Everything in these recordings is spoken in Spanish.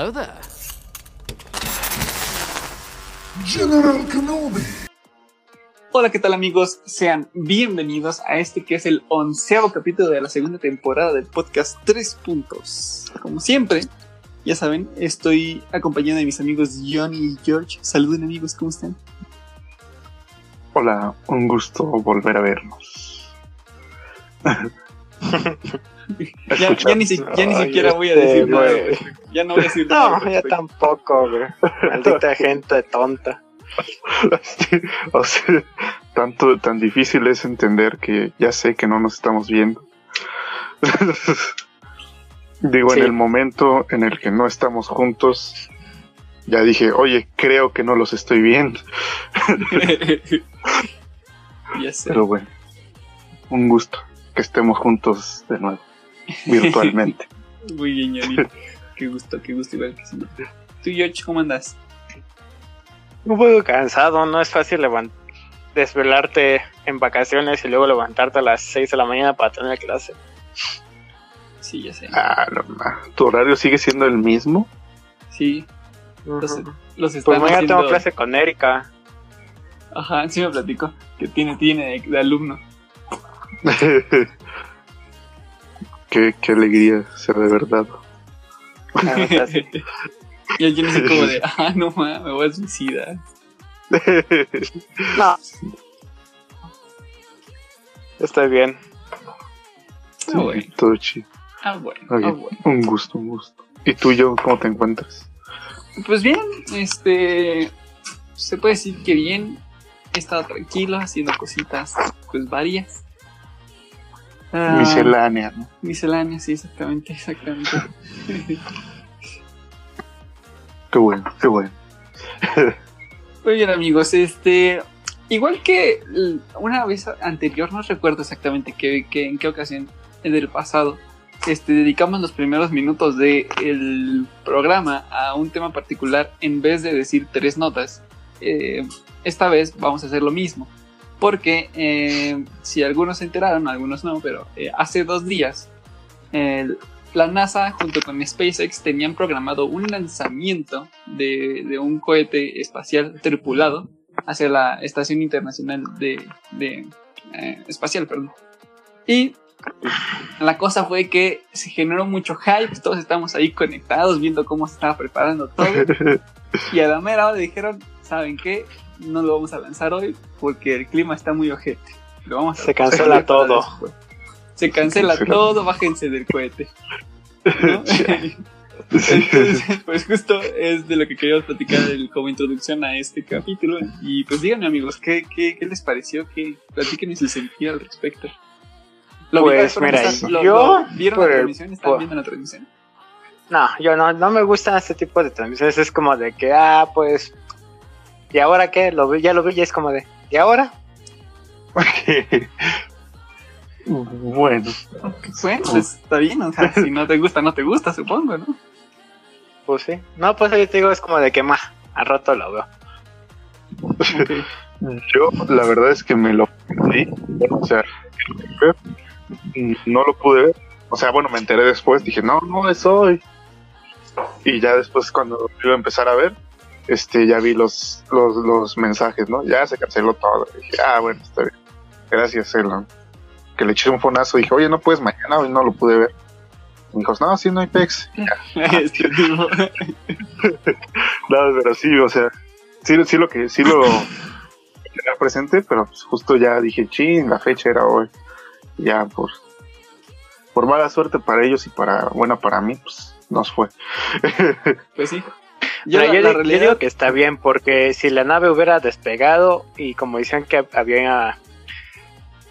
Hello there. General Kenobi. Hola, ¿qué tal amigos? Sean bienvenidos a este que es el onceavo capítulo de la segunda temporada del podcast Tres Puntos. Como siempre, ya saben, estoy acompañado de mis amigos John y George. Saluden amigos, ¿cómo están? Hola, un gusto volver a vernos. ya, ya, ni, si- ya ni Ay, siquiera voy a este, decir nada. respecto. Ya no voy a decir nada. No, ya tampoco, güey. Maldita gente tonta. Sí, o sea, tanto, tan difícil es entender que ya sé que no nos estamos viendo. Digo, Sí. en el momento en el que no estamos juntos, ya dije, oye, creo que no los estoy viendo. ya sé. Pero bueno, un gusto que estemos juntos de nuevo, virtualmente. Muy bien. Qué gusto, qué gusto igual que siempre. Tú, George, ¿cómo andas? Un poco cansado, no es fácil desvelarte en vacaciones y luego levantarte a las 6 de la mañana para tener clase. Sí, ya sé. Ah, no. ¿Tu horario sigue siendo el mismo? Sí, los, están Pues mañana haciendo... tengo clase con Erika. Ajá, sí me platicó que tiene, tiene de, de alumno. qué, qué alegría ser de verdad. Sí. y alguien así como de, ah, no mames, me voy a suicidar. No. Estoy bien. Ah, bueno, Todo chido. ah, bueno, ah, bueno. Un gusto, un gusto. ¿Y tú, yo, cómo te encuentras? Pues bien, este, se puede decir que bien. He estado tranquilo haciendo cositas, pues varias. Ah, Miscelánea, ¿no? Miscelánea, sí, exactamente, exactamente. Qué bueno, qué bueno. Muy bien amigos, este igual que una vez anterior, no recuerdo exactamente qué, qué- en qué ocasión del pasado, este, dedicamos los primeros minutos del programa a un tema particular en vez de decir tres notas. eh, esta vez vamos a hacer lo mismo. Porque eh, si algunos se enteraron, algunos no, pero eh, hace dos días la NASA junto con SpaceX tenían programado un lanzamiento de, de un cohete espacial tripulado hacia la Estación Internacional de, de, eh, Espacial. Perdón. Y la cosa fue que se generó mucho hype, todos estábamos ahí conectados viendo cómo se estaba preparando todo. Y a la mera hora dijeron, ¿saben qué? No lo vamos a lanzar hoy porque el clima está muy ojete. Lo vamos a Se cancela todo. Se cancela cancela. todo, bájense del cohete. ¿no? Entonces, pues justo es de lo que queríamos platicar el- como introducción a este capítulo. Y pues díganme amigos, ¿qué, qué, qué les pareció? ¿Qué, platíquenme su sentir al respecto. ¿Lo Pues, mira, lo- yo, lo- ¿Vieron por la transmisión? ¿Estaban por- viendo la transmisión? No, yo no, no me gustan este tipo de transmisiones. Es como de que, ah, pues. ¿Y ahora qué? Lo vi, ya lo vi y es como de. ¿Y ahora? bueno, Bueno, pues está bien, o sea, si no te gusta, no te gusta, supongo, ¿no? Pues sí. No, pues ahí te digo, es como de que, ma, al rato lo veo. Yo la verdad es que me lo perdí. O sea, no lo pude ver. O sea, bueno, me enteré después, dije, no, no es hoy. Y ya después cuando lo iba a empezar a ver, este, ya vi los, los, los mensajes, ¿no? Ya se canceló todo. dije, ah, bueno, está bien. Gracias, Elon. Que le eché un fonazo, dije, oye, no puedes mañana, hoy no lo pude ver. Me dijo, no, sí, no hay pex. Este. No, pero sí, o sea, sí, sí lo que, sí lo tenía presente, pero pues justo ya dije, chin, la fecha era hoy. Ya por, por mala suerte para ellos y para buena para mí, pues nos fue. Pues sí. Yo, Pero la, yo, la yo digo que está bien, porque si la nave hubiera despegado y como decían que había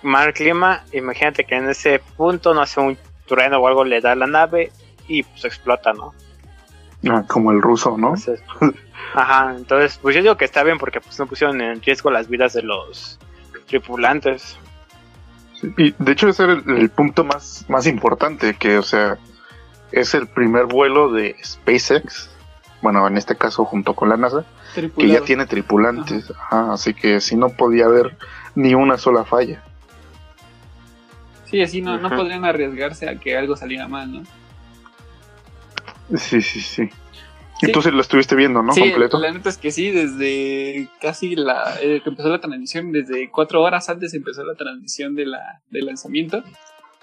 mal clima, imagínate que en ese punto no hace un trueno o algo, le da a la nave y pues explota, ¿no? Ah, Como el ruso, ¿no? Entonces, ajá, entonces pues yo digo que está bien porque pues no pusieron en riesgo las vidas de los tripulantes. Y de hecho ese era el, el punto más, más importante, que o sea, es el primer vuelo de SpaceX, bueno, en este caso junto con la NASA, que ya tiene tripulantes, Ajá, así que si no podía haber ni una sola falla. Sí, así no, no podrían arriesgarse a que algo saliera mal, ¿no? Sí, sí, sí. Y Sí. tú sí lo estuviste viendo, ¿no? sí, Completo. la neta es que sí, desde casi la eh, que empezó la transmisión, desde cuatro horas antes empezó la transmisión de la, del lanzamiento.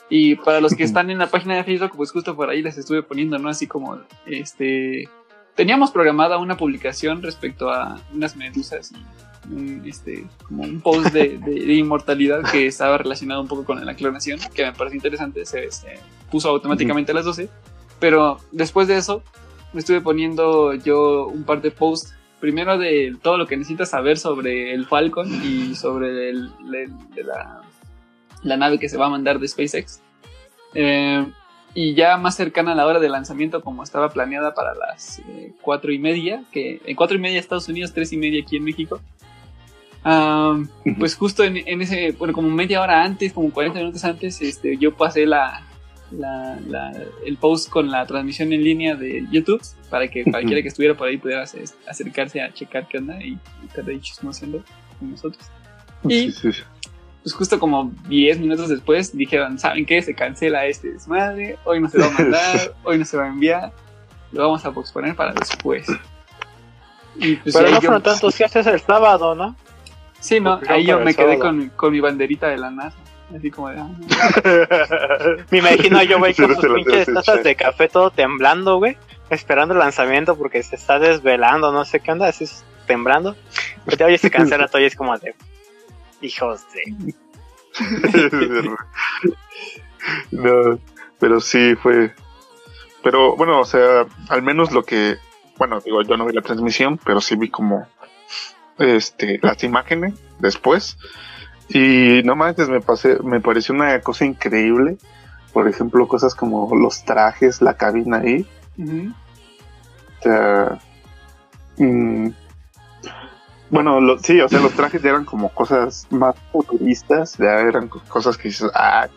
Y para los que están en la página de Facebook, pues justo por ahí les estuve poniendo, ¿no? Así como, este, teníamos programada una publicación respecto a unas medusas y un, este, como un post de, de- de inmortalidad que estaba relacionado un poco con la clonación, que me pareció interesante, se, se puso automáticamente a las 12, pero después de eso me estuve poniendo yo un par de posts, primero de todo lo que necesitas saber sobre el Falcon y sobre el, el- de la, la nave que se va a mandar de SpaceX. Eh, y ya más cercana a la hora de lanzamiento, como estaba planeada para las eh, cuatro y media, que en cuatro y media Estados Unidos, tres y media aquí en México. Ujú. pues justo en, en ese, bueno, como media hora antes, como 40 minutos antes, este, yo pasé la, la- la- el post con la transmisión en línea de YouTube para que cualquiera que estuviera por ahí pudiera ace- acercarse a checar qué onda y, estar ahí chismoseando con nosotros. Y Sí, sí, sí. Pues justo como 10 minutos después dijeron, ¿saben qué? Se cancela este desmadre, hoy no se va a mandar, hoy no se va a enviar, lo vamos a posponer para después. Y pues Pero ahí no yo- fueron tantos que haces el sábado, ¿no? Sí, no, porque ahí yo me quedé con, con mi banderita de la NASA, así como de, ah, no. Me imagino yo, güey, con sus pinches tazas de café todo temblando, güey. Esperando el lanzamiento porque se está desvelando, no sé qué onda, así es, temblando. Pero ya oye, se cancela todo y es como de... Hijos de... no, pero sí fue. Pero bueno, o sea, al menos lo que. Bueno, digo, yo no vi la transmisión, pero sí vi como. Este, las imágenes después. Y no manches, me, pasé, me pareció una cosa increíble. Por ejemplo, cosas como los trajes, la cabina ahí. O sea, mm, bueno, lo- sí, o sea, los trajes eran como cosas más futuristas, ya eran co- cosas que dices, ah,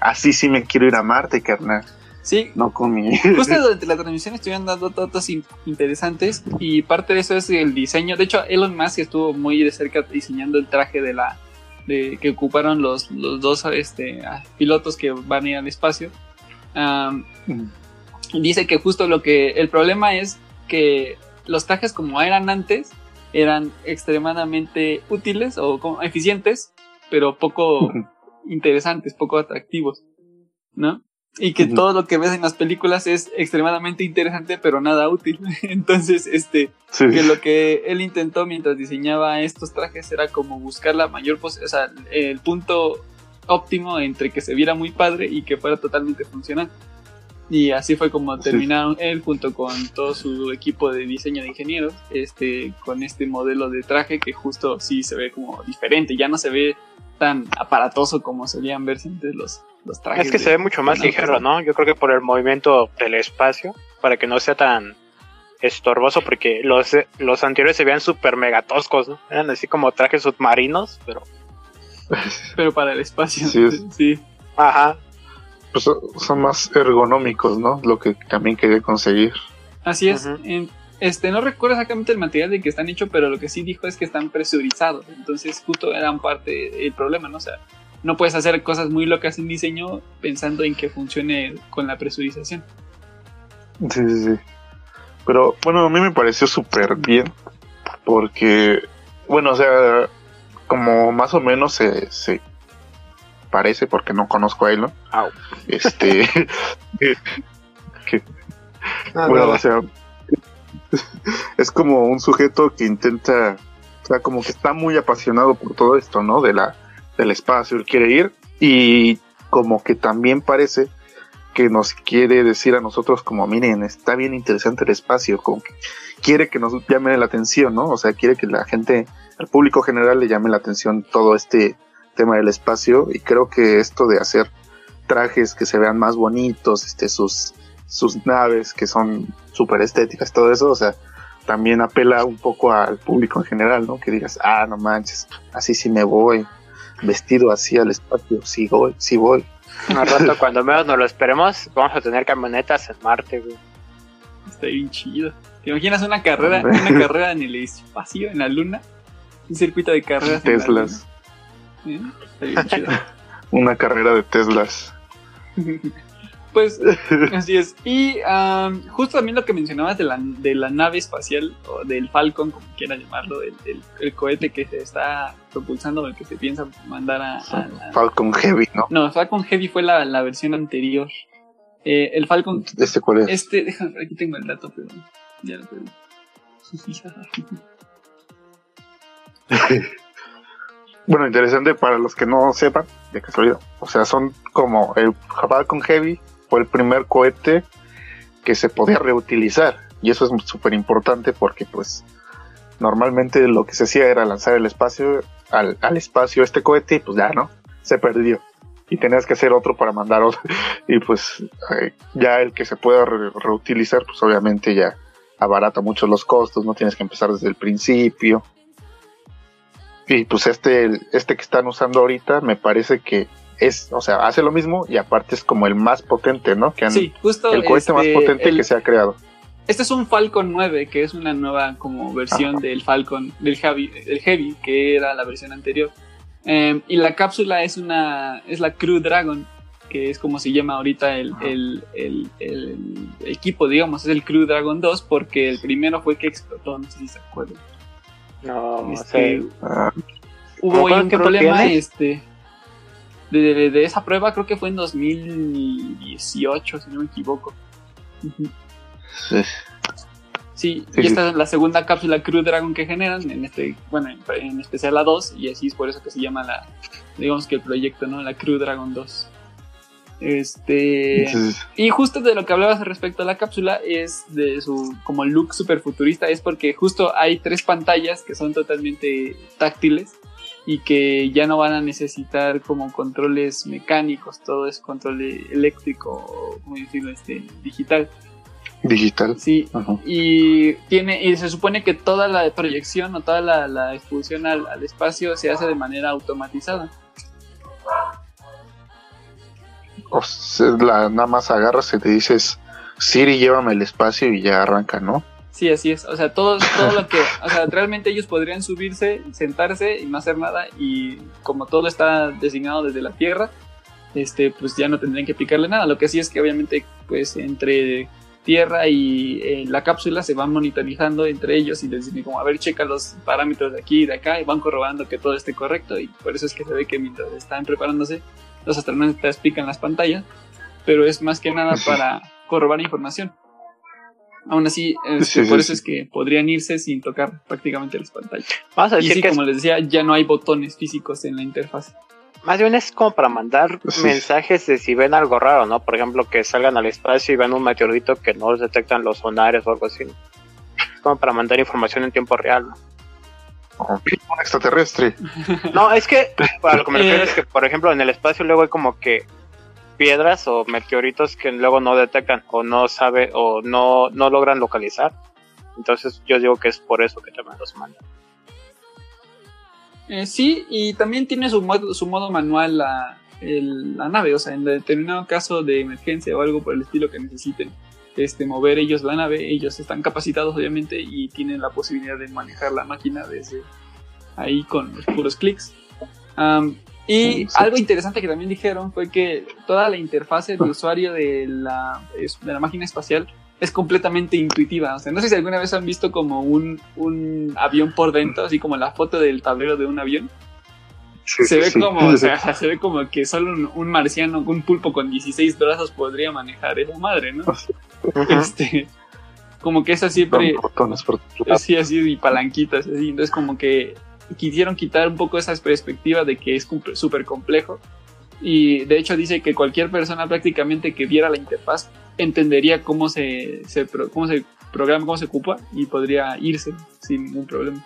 así sí me quiero ir a Marte, carnal, Sí, no con mi... Justo durante la transmisión estuvieron dando datos in- interesantes y parte de eso es el diseño. De hecho, Elon Musk estuvo muy de cerca diseñando el traje de la de que ocuparon los, los dos este, ah, pilotos que van a ir al espacio. Am, dice que justo lo que el problema es que los trajes como eran antes eran extremadamente útiles o como eficientes, pero poco interesantes, poco atractivos, ¿no? Y que todo lo que ves en las películas es extremadamente interesante, pero nada útil. Entonces, este, Sí, que lo que él intentó mientras diseñaba estos trajes era como buscar la mayor o sea, el punto óptimo entre que se viera muy padre y que fuera totalmente funcional. Y así fue como terminaron él junto con todo su equipo de diseño de ingenieros, este, con este modelo de traje que justo sí se ve como diferente, ya no se ve tan aparatoso como solían verse antes los, los trajes. Es que de- se ve mucho más ligero, ¿no? Yo creo que por el movimiento del espacio, para que no sea tan estorboso, porque los, los anteriores se veían súper mega toscos, ¿no? Eran así como trajes submarinos, pero... Pero para el espacio. Sí, es- sí. Ajá. Pues son- más ergonómicos, ¿no? Lo que también quería conseguir. Así es. Este, no recuerdo exactamente el material de que están hechos, pero lo que sí dijo es que están presurizados. Entonces, justo eran parte del problema, ¿no? O sea, no puedes hacer cosas muy locas en diseño pensando en que funcione con la presurización. Sí, sí, sí. Pero bueno, a mí me pareció súper bien. Porque, bueno, o sea, como más o menos se, se parece, porque no conozco a Elon. Au. Este. que, Ah, bueno, no, o sea, es como un sujeto que intenta, o sea, como que está muy apasionado por todo esto, ¿no? De la, del espacio, él quiere ir y como que también parece que nos quiere decir a nosotros como, miren, está bien interesante el espacio, como que quiere que nos llame la atención, ¿no? O sea, quiere que la gente, al público general le llame la atención todo este tema del espacio y creo que esto de hacer trajes que se vean más bonitos, este, sus, sus naves que son súper estéticas, todo eso, o sea, también apela un poco al público en general, ¿no? Que digas, ah, no manches, así sí me voy, vestido así al espacio, sí voy, sí voy. Al rato, cuando menos nos lo esperemos, vamos a tener camionetas en Marte, güey. Está bien chido. ¿Te imaginas una carrera, una carrera en el espacio, en la luna? Un circuito de carreras. en la Teslas, luna, ¿eh? Está bien chido. una carrera de Teslas. Pues así es. Y am, justo también lo que mencionabas de la, de la nave espacial, o del Falcon, como quieran llamarlo, el, el- el cohete que se está propulsando, el que se piensa mandar a... a la- Falcon Heavy, ¿no? No, Falcon Heavy fue la, la versión anterior. Eh, el Falcon, ¿Este cuál es? este, déjame, aquí tengo el dato, pero ya lo perdí. Bueno, interesante para los que no sepan, de casualidad. O sea, son como el Falcon Heavy fue el primer cohete que se podía reutilizar. Y eso es súper importante porque, pues, normalmente lo que se hacía era lanzar el espacio al, al espacio este cohete y pues ya, ¿no? Se perdió. Y tenías que hacer otro para mandar otro. Y pues eh, ya el que se pueda re- reutilizar, pues obviamente ya abarata mucho los costos, no tienes que empezar desde el principio. Y pues este, este que están usando ahorita me parece que es, o sea, hace lo mismo y aparte es como el más potente, ¿no? Que han- Sí, justo. el cohete más este, potente el- que se ha creado. Este es un Falcon 9, que es una nueva como versión Ajá. del Falcon, del Heavy, del Heavy, que era la versión anterior. Eh, y la cápsula es una, es la Crew Dragon, que es como se llama ahorita el, el, el- el equipo, digamos, es el Crew Dragon 2, porque el primero fue que explotó, no sé si se acuerdan. No, no Este. Ah, hubo ahí ¿Cuál un problema, tiene? este, de, de- de esa prueba, creo que fue en 2018, si no me equivoco. Sí. Sí, Sí, y esta es la segunda cápsula Crew Dragon que generan, en este, bueno, en, en especial la 2, y así es por eso que se llama la, digamos que el proyecto, ¿no? La Crew Dragon 2. Este. Y justo de lo que hablabas respecto a la cápsula es de su como look super futurista, es porque justo hay tres pantallas que son totalmente táctiles y que ya no van a necesitar como controles mecánicos, todo es control eléctrico como decirlo, este, digital. digital. Sí, Ajá. y tiene y se supone que toda la proyección o toda la, la expulsión al, al espacio se hace de manera automatizada. O la, nada más agarras y te dices, Siri, llévame el espacio y ya arranca, ¿no? Sí, así es. O sea, todo, todo lo que, o sea, realmente ellos podrían subirse, sentarse y no hacer nada y como todo está designado desde la Tierra, este, pues ya no tendrían que picarle nada. Lo que sí es que obviamente, pues entre Tierra y eh, la cápsula se van monitorizando entre ellos y les dicen como, a ver, checa los parámetros de aquí y de acá y van corroborando que todo esté correcto y por eso es que se ve que mientras están preparándose, los astronautas pican las pantallas, pero es más que nada para corroborar información. Aún así, este, Sí, sí, por sí. eso es que podrían irse sin tocar prácticamente las pantallas. Vamos a Y decir sí, que es- como les decía, ya no hay botones físicos en la interfaz. más bien es como para mandar Sí. mensajes de si ven algo raro, ¿no? Por ejemplo, que salgan al espacio y ven un meteorito que no los detectan los sonares o algo así. Es como para mandar información en tiempo real. ¿no? Un extraterrestre. No, es que para lo que me refiero es que, por ejemplo, en el espacio luego hay como que piedras o meteoritos que luego no detectan o no sabe o no, no logran localizar. Entonces yo digo que es por eso que también los mandan. Eh, sí, y también tiene su modo, su modo manual la, el- la nave, o sea, en determinado caso de emergencia o algo por el estilo que necesiten este, mover ellos la nave, ellos están capacitados obviamente y tienen la posibilidad de manejar la máquina desde ahí con los puros clics. Am, y Sí. algo interesante que también dijeron fue que toda la interfase de usuario de la, de la máquina espacial es completamente intuitiva. O sea, no sé si alguna vez han visto como un, un avión por dentro, así como la foto del tablero de un avión. Sí, se sí, ve sí. como, o sea, se ve como que solo un, un marciano, un pulpo con 16 brazos podría manejar esa madre, ¿no? Este, como que esa siempre, botones por lados. así, así, y palanquitas, así. Entonces, como que quisieron quitar un poco esa perspectiva de que es súper complejo. Y de hecho dice que cualquier persona prácticamente que viera la interfaz entendería cómo se, cómo se programa, cómo se ocupa y podría irse sin ningún problema.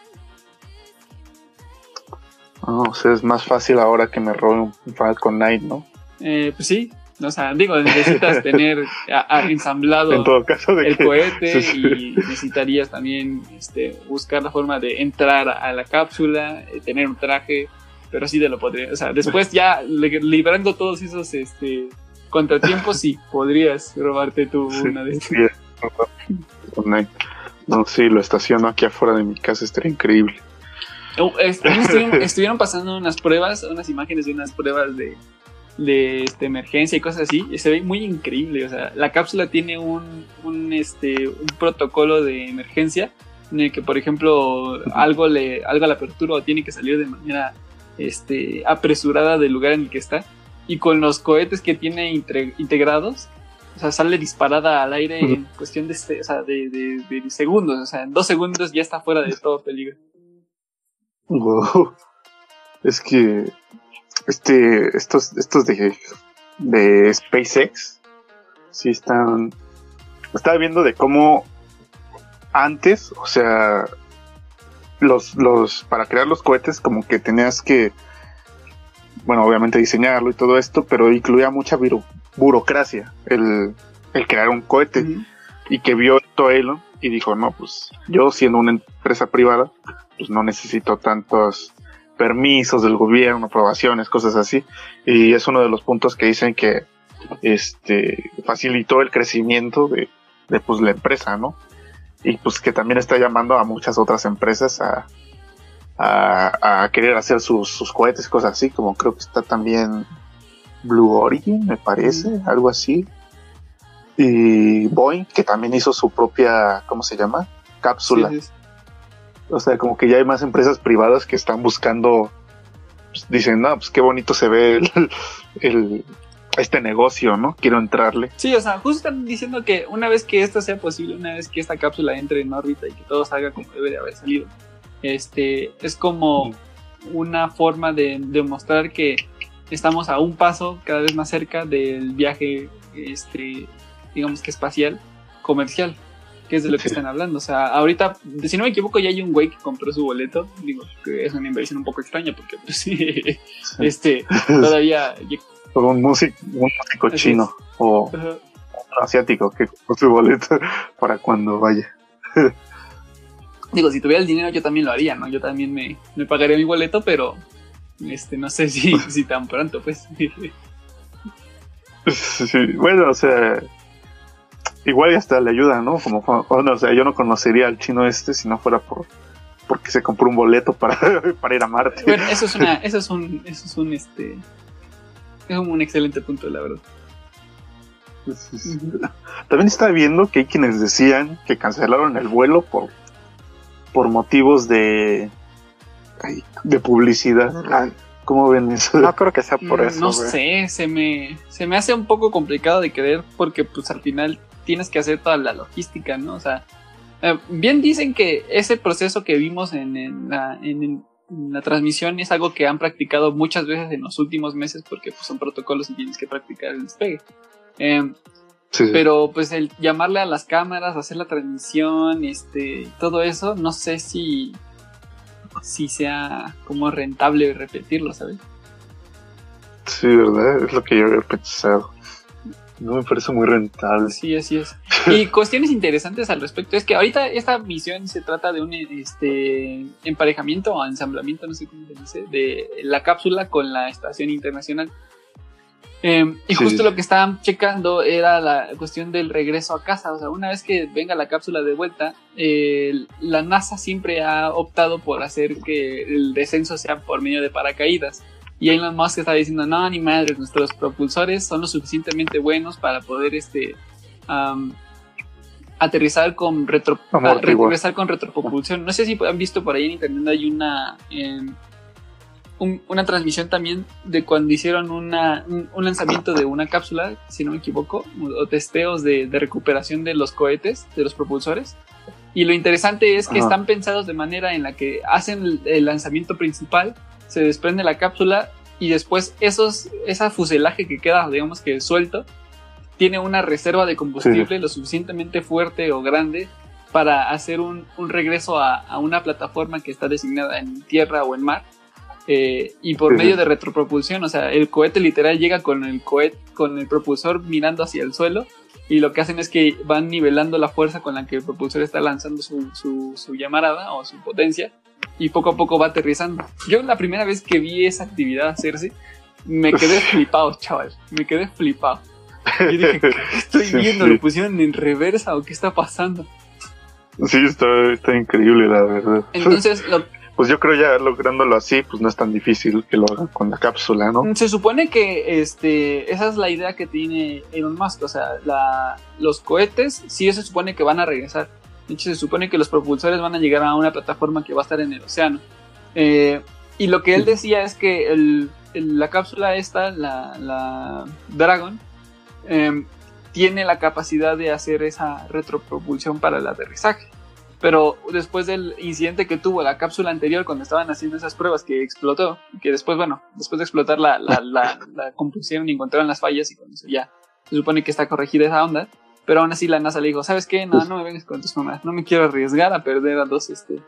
No, o sea, es más fácil ahora que me robe un Falcon 9, ¿no? Eh, pues sí, o sea, digo, necesitas tener a- a- ensamblado En todo caso de el que... cohete Sí, sí. y necesitarías también este, buscar la forma de entrar a la cápsula, eh, tener un traje, pero sí te lo podría, o sea, después ya li- librando todos esos este, contratiempos, sí, podrías robarte tú Sí, una de sí, Falcon 9. No, sí, lo estaciono aquí afuera de mi casa, estaría increíble. Oh, estuvieron, estuvieron pasando unas pruebas, unas imágenes de unas pruebas de, de este, emergencia y cosas así, y se ve muy increíble. O sea, la cápsula tiene un, un, este, un protocolo de emergencia en el que, por ejemplo, algo, le, algo la apertura o tiene que salir de manera este, apresurada del lugar en el que está. Y con los cohetes que tiene integrados, o sea, sale disparada al aire en cuestión de, o sea, de, de, segundos. O sea, en dos segundos ya está fuera de todo peligro. Wow. Es que este, estos, estos de, de SpaceX, sí están, estaba viendo de cómo antes, o sea, los, los, para crear los cohetes como que tenías que, bueno, obviamente diseñarlo y todo esto, pero incluía mucha burocracia el, el, crear un cohete. Y que vio esto Elon y dijo, no, pues yo siendo una empresa privada, pues no necesito tantos permisos del gobierno, aprobaciones, cosas así. Y es uno de los puntos que dicen que este facilitó el crecimiento de, de pues la empresa, ¿no? Y pues que también está llamando a muchas otras empresas a, a, querer hacer sus, sus cohetes, cosas así, como creo que está también Blue Origin, me parece, algo así. Y Boeing, que también hizo su propia, ¿cómo se llama? Cápsula. O sea, como que ya hay más empresas privadas que están buscando, pues, dicen, no, pues qué bonito se ve el, este negocio, ¿no? Quiero entrarle. Sí, o sea, justo están diciendo que una vez que esto sea posible, una vez que esta cápsula entre en órbita y que todo salga como debe de haber salido, este, es como una forma de demostrar que estamos a un paso cada vez más cerca del viaje, este, digamos que espacial, comercial que es de lo que están hablando. O sea, ahorita, si no me equivoco, ya hay un güey que compró su boleto. Digo, que es una inversión un poco extraña porque, pues sí, este, todavía. un músico, un músico chino o asiático que compró su boleto para cuando vaya. Digo, si tuviera el dinero yo también lo haría, ¿no? Yo también me, me pagaría mi boleto, pero este no sé si, si tan pronto, pues. Sí, bueno, o sea, igual ya hasta le ayuda, ¿no? Como, o sea, yo no conocería al chino este si no fuera por porque se compró un boleto para, para ir a Marte. Bueno, eso es una, eso es un, eso es un este es un excelente punto, la verdad. También estaba viendo que hay quienes decían que cancelaron el vuelo por por motivos de de publicidad. Ah, ¿Cómo ven eso? No creo que sea por mm, eso. No sé, se me, se me hace un poco complicado de creer porque pues al final tienes que hacer toda la logística, ¿no? O sea, eh, bien dicen que ese proceso que vimos en, la, transmisión es algo que han practicado muchas veces en los últimos meses porque pues, son protocolos y tienes que practicar el despegue. Em, pero pues el llamarle a las cámaras, hacer la transmisión, este, todo eso, no sé si, si sea como rentable repetirlo, ¿sabes? Sí, ¿verdad? Es lo que yo había pensado. No me parece muy rentable. Sí, así es. Y cuestiones interesantes al respecto es que ahorita esta misión se trata de un este, emparejamiento o ensamblamiento, no sé cómo se dice, de la cápsula con la estación internacional. Em, y justo lo que estaban checando era la cuestión del regreso a casa. O sea, una vez que venga la cápsula de vuelta, la NASA siempre ha optado por hacer que el descenso sea por medio de paracaídas. Y Elon Musk está diciendo, no, ni madre, nuestros propulsores son lo suficientemente buenos para poder este aterrizar con retro, con retropropulsión. No sé si han visto por ahí en internet hay una una transmisión también de cuando hicieron una, un, lanzamiento de una cápsula, si no me equivoco, o testeos de, recuperación de los cohetes, de los propulsores. Y lo interesante es que están pensados de manera en la que hacen el lanzamiento principal se desprende la cápsula y después esos, esa fuselaje que queda, digamos que suelto, tiene una reserva de combustible lo suficientemente fuerte o grande para hacer un, regreso a, una plataforma que está designada en tierra o en mar. Eh, y por medio de retropropulsión, o sea, el cohete literal llega con el cohete, con el propulsor mirando hacia el suelo y lo que hacen es que van nivelando la fuerza con la que el propulsor está lanzando su, su, su llamarada o su potencia y poco a poco va aterrizando. Yo la primera vez que vi esa actividad hacerse, me quedé flipado, chaval. Me quedé flipado. Y dije, ¿qué estoy viendo? ¿Lo pusieron en reversa o qué está pasando? Sí, está, está increíble, la verdad. Entonces, lo, pues yo creo ya lográndolo así, pues no es tan difícil que lo hagan con la cápsula, ¿no? Se supone que este, esa es la idea que tiene Elon Musk, o sea, la, los cohetes sí se supone que van a regresar. Se supone que los propulsores van a llegar a una plataforma que va a estar en el océano. Eh, y lo que él decía es que el, el- la cápsula esta, la, la Dragon, em, tiene la capacidad de hacer esa retropropulsión para el aterrizaje. Pero después del incidente que tuvo la cápsula anterior cuando estaban haciendo esas pruebas que explotó, que después, bueno, después de explotar la, la, la, la compusieron y encontraron las fallas y eso ya se supone que está corregida esa onda. Pero aún así la NASA le dijo, ¿sabes qué? No, no me vengas con tus mamás, no me quiero arriesgar a perder a dos, este,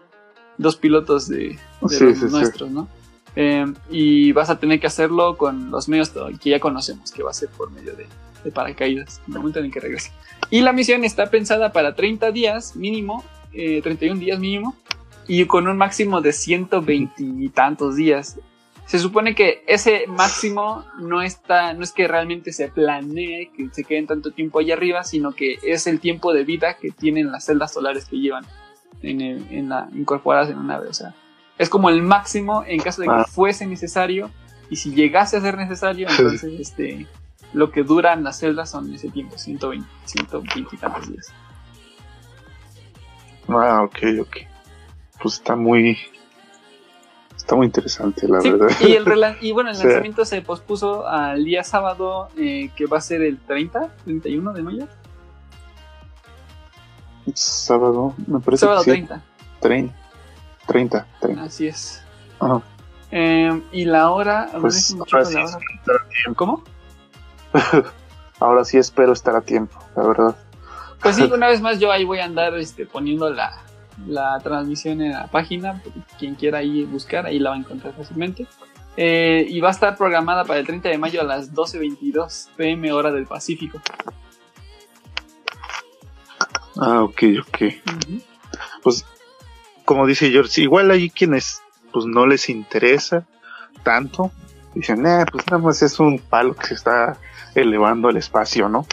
dos pilotos de, de Sí, los sí, sí. nuestros, ¿no? Eh, y vas a tener que hacerlo con los medios que ya conocemos, que va a ser por medio de, de paracaídas, en el momento en el que regrese. Y la misión está pensada para 30 días mínimo, eh, 31 días mínimo, y con un máximo de 120 y tantos días. Se supone que ese máximo no está, no es que realmente se planee que se queden tanto tiempo allá arriba, sino que es el tiempo de vida que tienen las celdas solares que llevan en, el- en la, incorporadas en una nave. O sea, es como el máximo en caso de que Ah. fuese necesario, y si llegase a ser necesario, entonces este, lo que duran las celdas son ese tiempo, 120, 120 y tantos días. Ah, ok, ok. Pues está muy. Está muy interesante, la Sí, verdad. y, el y bueno, el lanzamiento se pospuso al día sábado, eh, que va a ser el 30, 31 de mayo. Sábado, me parece Sábado que sí. 30, 30. 30, 30. así es. Ajá. Eh, y la hora, Pues ahora sí la hora. ¿Cómo? Ahora sí espero estar a tiempo, la verdad. Pues sí, una vez más yo ahí voy a andar este, poniendo la, la transmisión en la página. Quien quiera ahí buscar, ahí la va a encontrar fácilmente. Eh, y va a estar programada para el 30 de mayo a las 12.22 pm hora del Pacífico. Ah, ok, ok. Pues, como dice George, igual hay quienes pues no les interesa tanto. Dicen, eh, pues nada más es un palo que se está elevando al espacio, ¿no?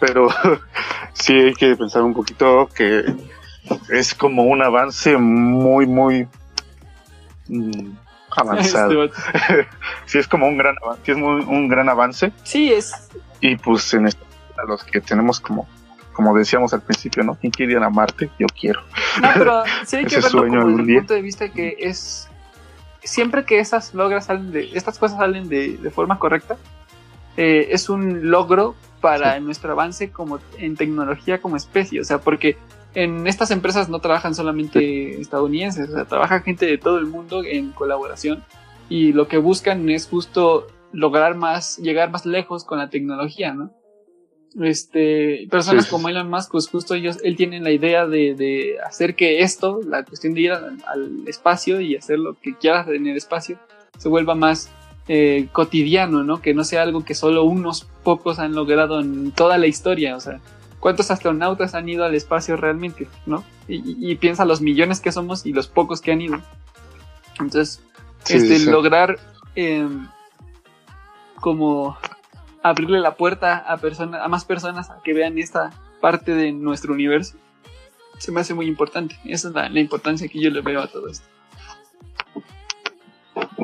Pero sí hay que pensar un poquito que es como un avance muy, muy mm, avanzado. Este, sí es como un gran avance, sí es muy- un gran avance sí, es y pues en este, a los que tenemos como como decíamos al principio, ¿no? ¿Quién quiere ir a Marte? Yo quiero. No, pero sí hay que verlo sueño como desde el punto de vista que es siempre que esas logras salen de estas cosas salen de, de forma correcta eh, es un logro para nuestro avance como en tecnología como especie, o sea, porque en estas empresas no trabajan solamente estadounidenses, o sea, trabaja gente de todo el mundo en colaboración y lo que buscan es justo lograr más, llegar más lejos con la tecnología, ¿no? Este, personas Sí, como. Elon Musk, pues justo ellos, él tiene la idea de, de hacer que esto, la cuestión de ir al, al espacio y hacer lo que quieras en el espacio, se vuelva más eh, cotidiano, ¿no? Que no sea algo que solo unos pocos han logrado en toda la historia, o sea, ¿cuántos astronautas han ido al espacio realmente, ¿no? Y, piensa los millones que somos y los pocos que han ido. Entonces, Sí, este, sí, lograr em, como abrirle la puerta a personas, a más personas a que vean esta parte de nuestro universo, se me hace muy importante. Esa es la, la importancia que yo le veo a todo esto.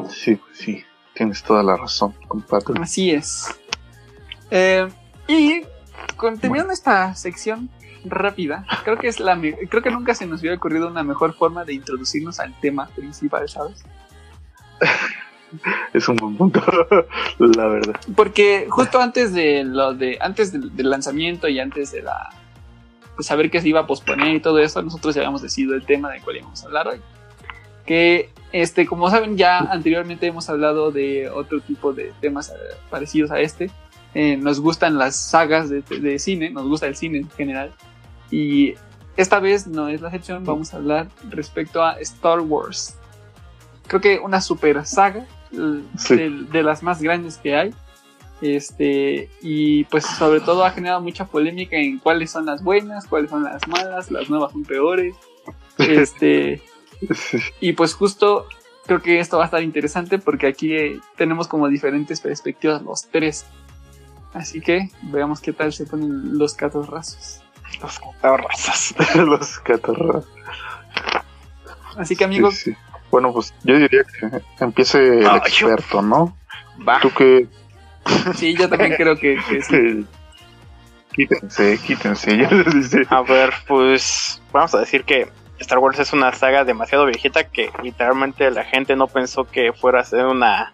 Sí, pues sí, tienes toda la razón, compadre. Así es. Eh, y terminando esta sección rápida, creo que es la creo que nunca se nos hubiera ocurrido una mejor forma de introducirnos al tema principal, ¿sabes? Es un buen punto, la verdad. Porque justo antes de lo de antes del, del lanzamiento y antes de la de saber que se iba a posponer y todo eso, nosotros ya habíamos decidido el tema del cual íbamos a hablar hoy. Que este, como saben, ya anteriormente hemos hablado de otro tipo de temas eh, parecidos a este. Eh, nos gustan las sagas de, de cine, nos gusta el cine en general. Y esta vez no es la excepción, vamos a hablar respecto a Star Wars. Creo que una super saga l- Sí. de, de las más grandes que hay. Este, y pues sobre todo ha generado mucha polémica en cuáles son las buenas, cuáles son las malas, las nuevas son peores. Este, y pues justo creo que esto va a estar interesante porque aquí eh, tenemos como diferentes perspectivas los tres. Así que veamos qué tal se ponen los catorrazos. Los catorrazos. Los catarras. Así que amigos, Sí, sí. Bueno, pues yo diría que empiece el experto, ¿no? Va. Tú que... Sí, yo también creo que, que sí. quítense, quítense. Ya les dice. A ver, pues vamos a decir que Star Wars es una saga demasiado viejita que literalmente la gente no pensó que fuera a ser una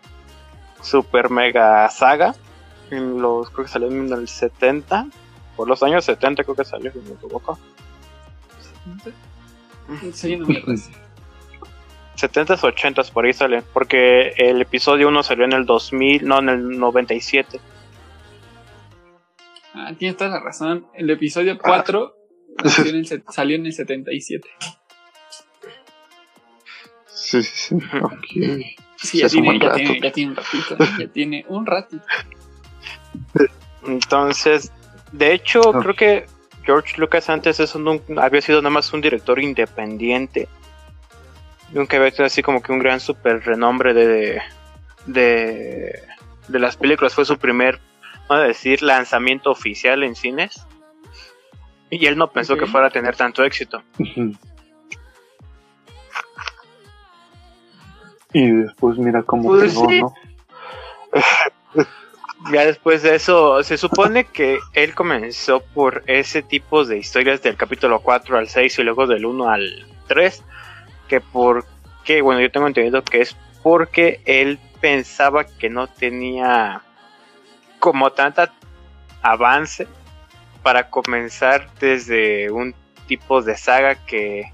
super mega saga. En los, creo que salió en el 70, por los años 70 creo que salió, si no me equivoco. Sí, no me parece. 70s, 80s, por ahí sale, porque el episodio 1 salió en el 2000, no, en el 97. Ah, tienes toda la razón. El episodio 4 salió, en el, salió en el 77. Sí, sí, sí. Ok. Sí, ya tiene, ya, rato. tiene, ya tiene un ratito. Ya tiene un ratito. Entonces, de hecho, creo que George Lucas antes eso no, había sido nada más un director independiente. Nunca había tenido así como que un gran super renombre de, de, de las películas. Fue su primer, vamos a decir, lanzamiento oficial en cines. Y él no pensó que fuera a tener tanto éxito. Y después mira cómo Pues quedó, sí. ¿no? Ya después de eso, se supone que él comenzó por ese tipo de historias del capítulo 4 al 6 y luego del 1 al 3. Que por qué, bueno, yo tengo entendido que es porque él pensaba que no tenía como tanta avance para comenzar desde un tipo de saga que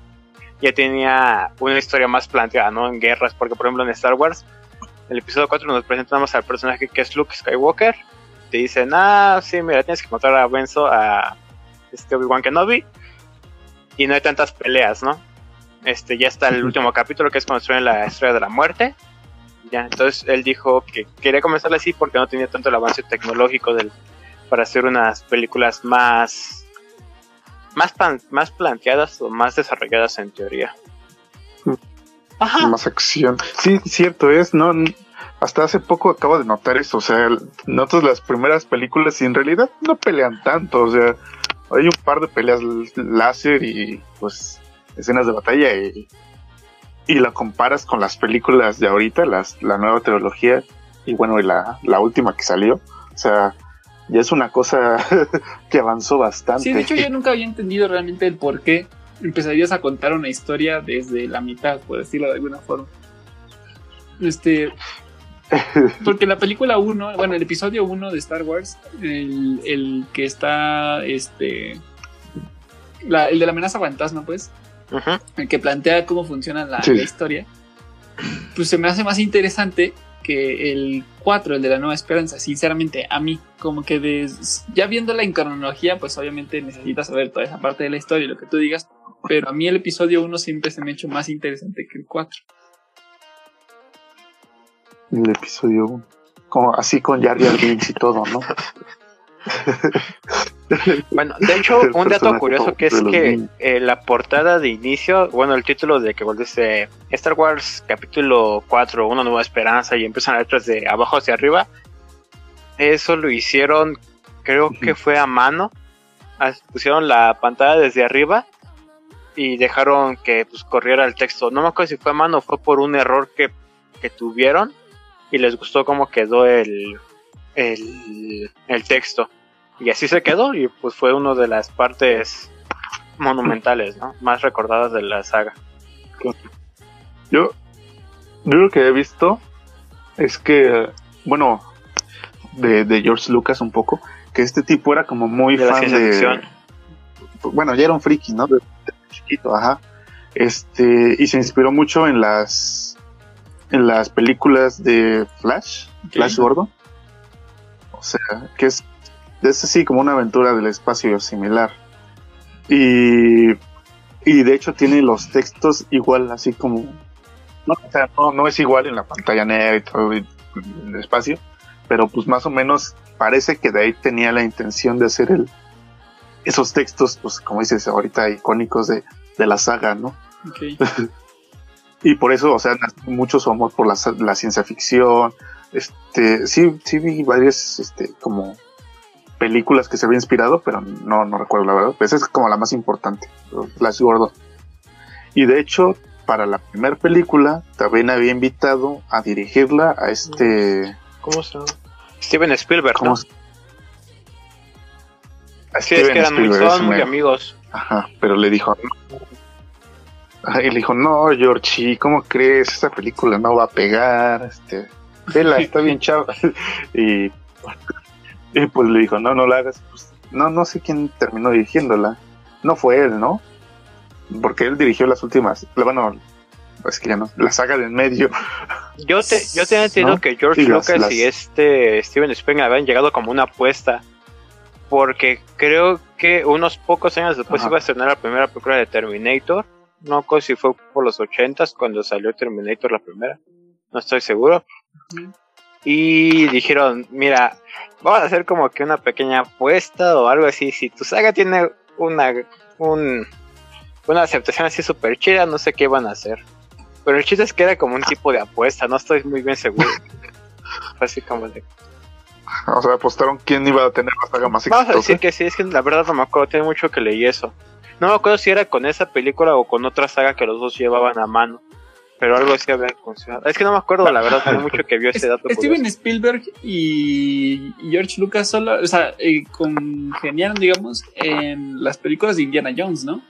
ya tenía una historia más planteada, ¿no? En guerras, porque por ejemplo en Star Wars el episodio 4 nos presentamos al personaje que es Luke Skywalker. Te dicen, ah, sí, mira, tienes que matar a Benzo, a este Obi-Wan Kenobi. Y no hay tantas peleas, ¿no? Este, ya está el último capítulo que es cuando en la estrella de la muerte. Ya, entonces él dijo que quería comenzar así porque no tenía tanto el avance tecnológico del, para hacer unas películas más, más, pan- más planteadas o más desarrolladas en teoría. Ajá. Más acción. Sí, cierto es, ¿no? Hasta hace poco acabo de notar eso, o sea, notas las primeras películas y en realidad no pelean tanto, o sea, hay un par de peleas láser y pues escenas de batalla y, y la comparas con las películas de ahorita, las, la nueva trilogía y bueno, y la, la última que salió, o sea, ya es una cosa que avanzó bastante. Sí, de hecho yo nunca había entendido realmente el por qué empezarías a contar una historia desde la mitad, por decirlo de alguna forma. Este. Porque la película 1, bueno, el episodio 1 de Star Wars, el, el que está, este. la- el de la amenaza fantasma, pues, Ujú. el que plantea cómo funciona la, Sí. la historia, pues se me hace más interesante que el 4, el de la Nueva Esperanza, sinceramente, a mí, como que des- ya viéndola en cronología, pues obviamente necesitas saber toda esa parte de la historia y lo que tú digas, pero a mí el episodio 1 siempre se me ha hecho más interesante que el 4. El episodio uno. Como así con Jar Jar Binks y todo, ¿no? Bueno, de hecho, un dato curioso que es que eh, la portada de inicio, bueno, el título de que dice Star Wars capítulo 4, Una nueva esperanza y empiezan las letras de abajo hacia arriba, eso lo hicieron, creo que fue a mano, pusieron la pantalla desde arriba y dejaron que pues, corriera el texto. No me acuerdo si fue a mano o fue por un error que, que tuvieron y les gustó cómo quedó el, el, el texto. Y así se quedó y pues fue una de las partes monumentales, ¿no? Más recordadas de la saga. Yo, yo lo que he visto es que, bueno, de, de George Lucas un poco, que este tipo era como muy De la fan de... ficción. Bueno, ya era un friki, ¿no? De chiquito, ajá. Este, y se inspiró mucho en las en las películas de Flash, Flash Gordo. O sea, que es, es así como una aventura del espacio similar. Y, y de hecho tiene los textos igual, así como... No, o sea, no, no es igual en la pantalla negra y todo y- en el espacio, pero pues más o menos parece que de ahí tenía la intención de hacer el, esos textos, pues como dices ahorita, icónicos de, de la saga, ¿no? Ok. Y por eso, o sea, mucho su amor por la, la ciencia ficción. Este, sí, sí vi varias, este, como películas que se había inspirado, pero no, no recuerdo la verdad. Esa es como la más importante, Flash Gordo. Y de hecho, para la primera película también había invitado a dirigirla a este... ¿Cómo se llama? Steven Spielberg, ¿cómo ¿no? se- Sí, es Steven que eran muy, Spielberg, son muy amigos. Ajá, pero le dijo, no. Y le dijo, no, Georgie, ¿cómo crees? Esa película no va a pegar, este, vela, está bien chava. y, y pues le dijo, no, no la hagas. Pues, no, no sé quién terminó dirigiéndola. No fue él, ¿no? Porque él dirigió las últimas, bueno, es que ya no, la saga de en medio. Yo, te, yo tenía entendido ¿No? que George Sí, las- Lucas las- y este Steven Spielberg habían llegado como una apuesta. Porque creo que unos pocos años después Ajá. iba a estrenar la primera película de Terminator. No sé si fue por los ochentas cuando salió Terminator la primera. No estoy seguro. Y dijeron, mira, vamos a hacer como que una pequeña apuesta o algo así. Si tu saga tiene una, un, una aceptación así súper chida, no sé qué van a hacer. Pero el chiste es que era como un tipo de apuesta, no estoy muy bien seguro. Fue así como de... O sea, apostaron quién iba a tener la saga más Vamos a exitosa. decir que sí, es que la verdad no me acuerdo, tiene mucho que leí eso. No me acuerdo si era con esa película o con otra saga que los dos llevaban a mano. Pero algo así había funcionado. Es que no me acuerdo, la verdad, tiene mucho que vio ese dato. Steven curioso. Spielberg y George Lucas solo, o sea, eh, congeniaron, digamos, en las películas de Indiana Jones, ¿no?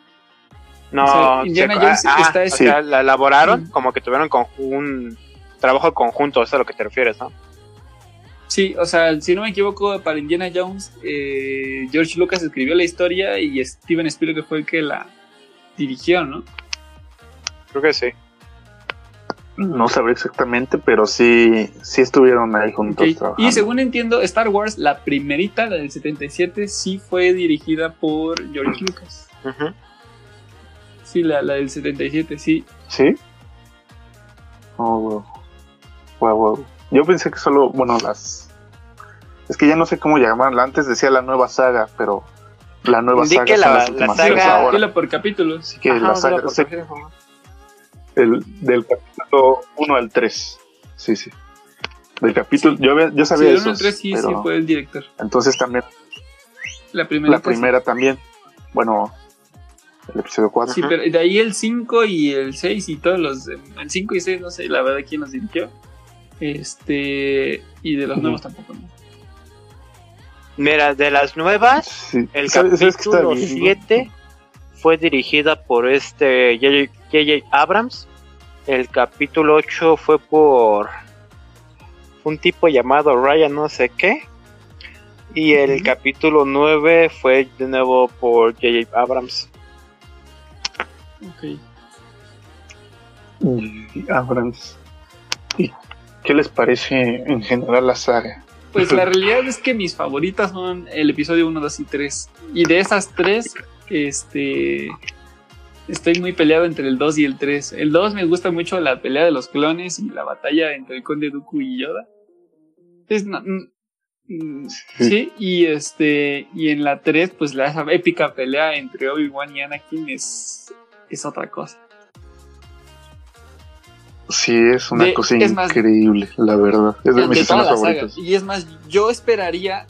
No, o sea, Indiana se- Jones ah, está o ese- sea, la elaboraron Mm. como que tuvieron un trabajo conjunto, eso es a lo que te refieres, ¿no? Sí, o sea, si no me equivoco, para Indiana Jones, eh, George Lucas escribió la historia y Steven Spielberg fue el que la dirigió, ¿no? Creo que sí. No sabré exactamente, pero sí, sí estuvieron ahí juntos Ok, trabajando. Y según entiendo, Star Wars, la primerita, la del 77, sí fue dirigida por George Lucas. Sí, la, la del 77, sí. ¿Sí? Oh, wow. Wow, wow. Yo pensé que solo, bueno, las... Es que ya no sé cómo llamarla. Antes decía la nueva saga, pero la nueva Indique saga la- son las la últimas saga- ahora. Dilo por capítulos. Que Ajá, la saga, por sí, capítulo. el- del capítulo 1 al 3. Sí, sí. Del capítulo, yo, había- yo Sí, sabía el eso. 1 3 sí, sí fue el director. Entonces también La primera. la primera también. Bueno, el episodio 4. Sí, pero de ahí el 5 y el 6 y todos los. El 5 y 6, no sé, la verdad, quién los dirigió. Este. Y de los Ujú. nuevos tampoco, ¿no? Mira, de las nuevas, Sí. el ¿Sabes- sabes qué está capítulo bien, no? 7 fue dirigida por este J.J. Abrams. El capítulo 8 fue por un tipo llamado Ryan no sé qué. Y el capítulo 9 fue de nuevo por J.J. Abrams. Ok. Y Abrams. ¿Y qué les parece en general la saga? Pues la realidad es que mis favoritas son el episodio 1, 2 y 3. Y de esas tres, este. Estoy muy peleado entre el 2 y el 3. El 2 me gusta mucho la pelea de los clones y la batalla entre el conde Dooku y Yoda. Es, no- mm, sí, y este. Y en la 3, pues la esa épica pelea entre Obi-Wan y Anakin es. Es otra cosa. Sí, es una De- cosa es más- increíble, la verdad. Es de de mis toda escenas favoritas. Y es más, yo esperaría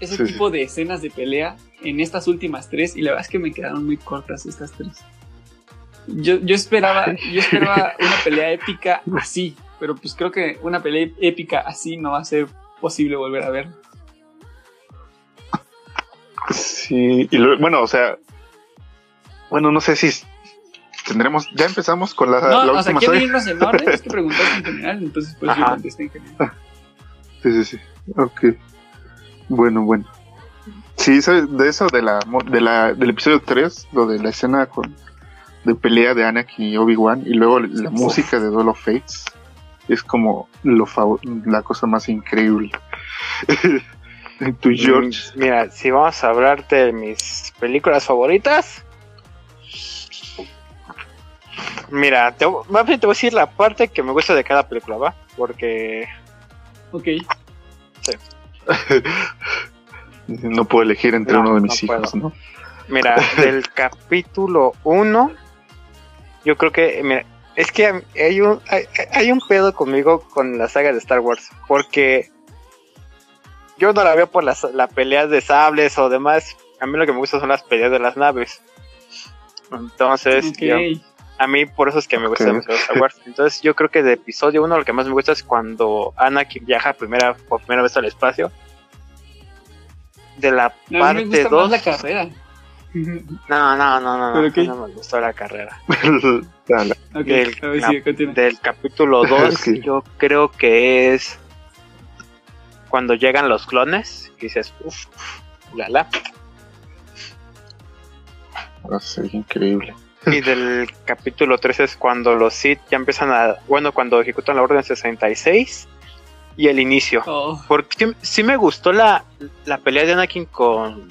ese Sí, tipo de escenas de pelea en estas últimas tres y la verdad es que me quedaron muy cortas estas tres. Yo, yo esperaba, yo esperaba una pelea épica así, pero pues creo que una pelea épica así no va a ser posible volver a ver. Sí, y bueno, o sea, bueno, no sé si tendremos, ya empezamos con la, No, la o sea, última quieren saga. irnos en orden, es que preguntaste en general, entonces pues yo Ajá. contesté en general. Sí, sí, sí. Ok. Bueno, bueno. Sí, ¿sabes? De eso, de la, mo- de la, del episodio 3, lo de la escena con, de pelea de Anakin y Obi-Wan, y luego la Uf. música de Duel of Fates, es como lo la cosa más increíble. tu George. Mm, Mira, si vamos a hablar de mis películas favoritas. Mira, te, más bien te voy a decir la parte que me gusta de cada película, ¿va? Porque Ok, no puedo elegir entre No, uno de mis no puedo. hijos, ¿no? Mira, del capítulo 1, yo creo que, mira, es que hay un, hay, hay un pedo conmigo con la saga de Star Wars, porque yo no la veo por las la peleas de sables o demás, a mí lo que me gusta son las peleas de las naves. Entonces, yo, A mí por eso es que me gusta Ok. demasiado Star Wars. Entonces yo creo que de episodio 1 lo que más me gusta es cuando Anakin viaja primera, por primera vez al espacio. De la me parte gusta 2... más la carrera. No, no, no, no, ¿Pero no, me gustó la carrera. Dale. Ok, Del- la- capítulo 2 Sí. yo creo que es cuando llegan los clones, que dices, uff, la la. Va a ser increíble. Y del capítulo 3 es cuando los Sith ya empiezan a. Bueno, cuando ejecutan la Orden 66 y el inicio. Oh, Porque sí, sí me gustó la, la pelea de Anakin con.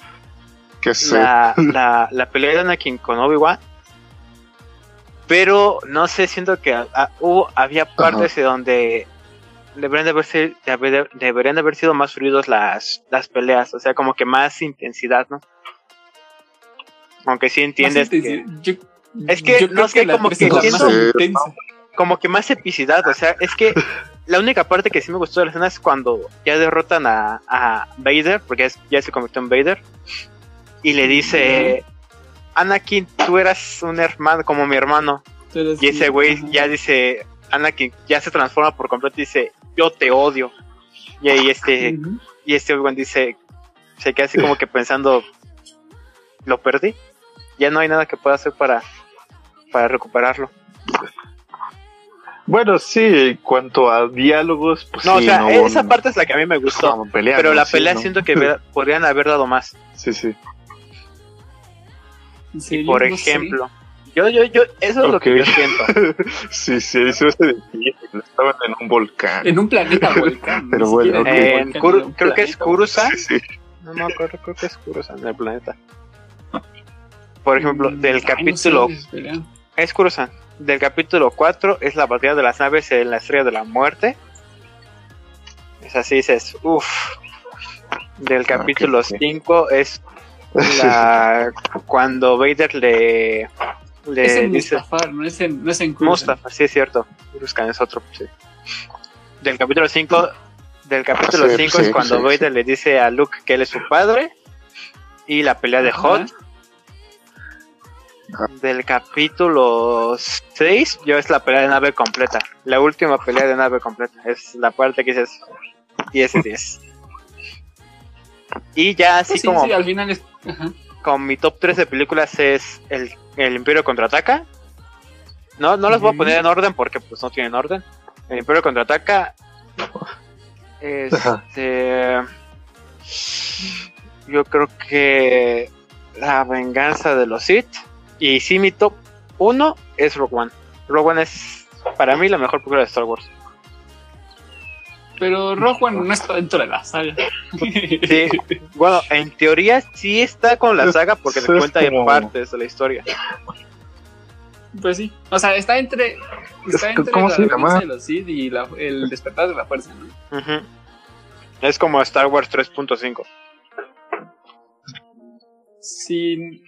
Que sé. La, la, la pelea de Anakin con Obi-Wan. Pero no sé, siento que a- a- hubo, había partes de donde deberían de, haberse, de haber- deberían de haber sido más fluidos las, las peleas. O sea, como que más intensidad, ¿no? Aunque sí entiendes que. Yo- Es que, yo no creo sé, la como que es siento- como que más epicidad, o sea, es que la única parte que sí me gustó de la escena es cuando ya derrotan a, a Vader, porque es- ya se convirtió en Vader, y le dice, Anakin, tú eras un hermano como mi hermano, y ese güey ya dice, Anakin ya se transforma por completo y dice, yo te odio, y ahí este, Ujú. y este Obi-Wan dice, se queda así como que pensando, lo perdí, ya no hay nada que pueda hacer para, para recuperarlo. Bueno, sí, en cuanto a diálogos, pues No, sí, o sea, no, esa no- parte es la que a mí me gustó. no, Pero ¿no? la Sí, pelea ¿no? siento que podrían haber dado más. Sí, sí. Por No ejemplo, yo, yo, yo, eso es lo que yo siento. Sí, sí, eso es difícil. Estaban en un volcán. En un planeta volcán. Pero bueno, volcán, creo que es. Sí, sí. No me acuerdo, creo que es Kurusan en el planeta. Por ejemplo, Mm, del ay, no capítulo, sé. Es Kurusan. Del capítulo 4 es la batalla de las naves en la estrella de la muerte. Es así, dices, uff. Del capítulo ok, ok. 5 es la, cuando Vader le, le Es en dice Mustafar, no es en, no es en. Mustafa, sí es cierto. Buscan es otro, sí. Del capítulo 5, del capítulo Sí, 5 sí, es cuando sí, Vader le dice a Luke que él es su padre. Y la pelea de Ajá. Hot. Del capítulo 6, yo es la pelea de nave completa. La última pelea de nave completa. Es la parte que dices 10 de 10. Y ya así Pues sí, como sí, al final es. Ajá. con mi top 3 de películas es el, el Imperio contraataca. No, no las voy a poner en orden porque pues no tienen orden. El Imperio contraataca. Este. Yo creo que la venganza de los Sith. Y sí, mi top 1 es Rogue One. Rogue One es para mí la mejor película de Star Wars. Pero Rogue One no está dentro de la saga. Sí, bueno, en teoría sí está con la saga porque te Es cuenta como- partes de la historia. Pues sí. O sea, está entre. Está entre ¿cómo la se llama? de los Sith y la- el despertar de la fuerza, ¿no? Es como Star Wars 3.5. Sí.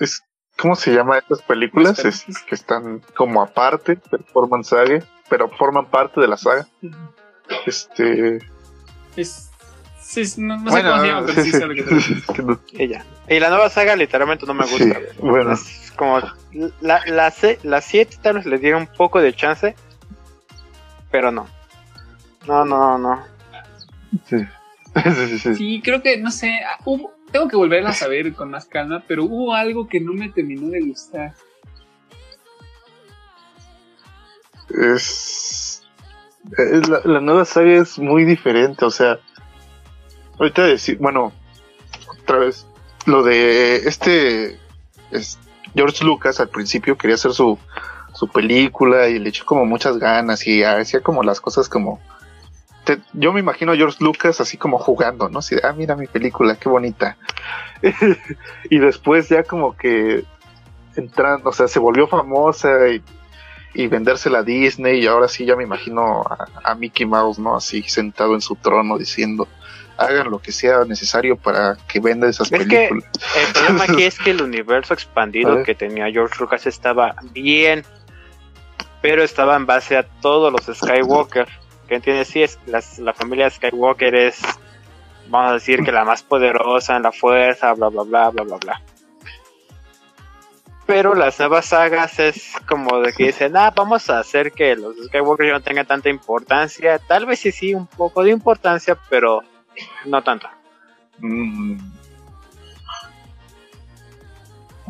Es- ¿Cómo se llama estas películas? Es, que están como aparte, pero forman saga, pero forman parte de la saga. Este. Es. Sí, no, no sé cómo se llama, pero sí, sí, sé lo que te refieres. sí. No- Y la nueva saga literalmente no me sí, gusta. bueno, Es como la, la, se- la 7 tal vez le dieron un poco de chance, pero no. No, no, no. sí. Sí, sí, sí. Sí, creo que, no sé, hubo- tengo que volverla a saber con más calma, pero hubo algo que no me terminó de gustar. es, es la, la nueva saga es muy diferente, o sea, ahorita decir, bueno, otra vez, lo de este es, George Lucas al principio quería hacer su, su película y le echó como muchas ganas y hacía como las cosas como te- yo me imagino a George Lucas así como jugando, ¿no? Así de, ah, mira mi película, qué bonita. y después ya como que entrando, o sea, se volvió famosa y, y vendérsela a Disney y ahora sí ya me imagino a, a Mickey Mouse, ¿no? Así sentado en su trono diciendo, hagan lo que sea necesario para que venda esas Es que- películas. El problema aquí es que el universo expandido que tenía George Lucas estaba bien, pero estaba en base a todos los Skywalker. Que entiendes, sí, es la familia Skywalker es, vamos a decir que la más poderosa en la fuerza, bla, bla, bla, bla, bla, bla. Pero las nuevas sagas es como de que dicen, ah, vamos a hacer que los Skywalker no tengan tanta importancia. Tal vez sí, sí, un poco de importancia, pero no tanto. Mm.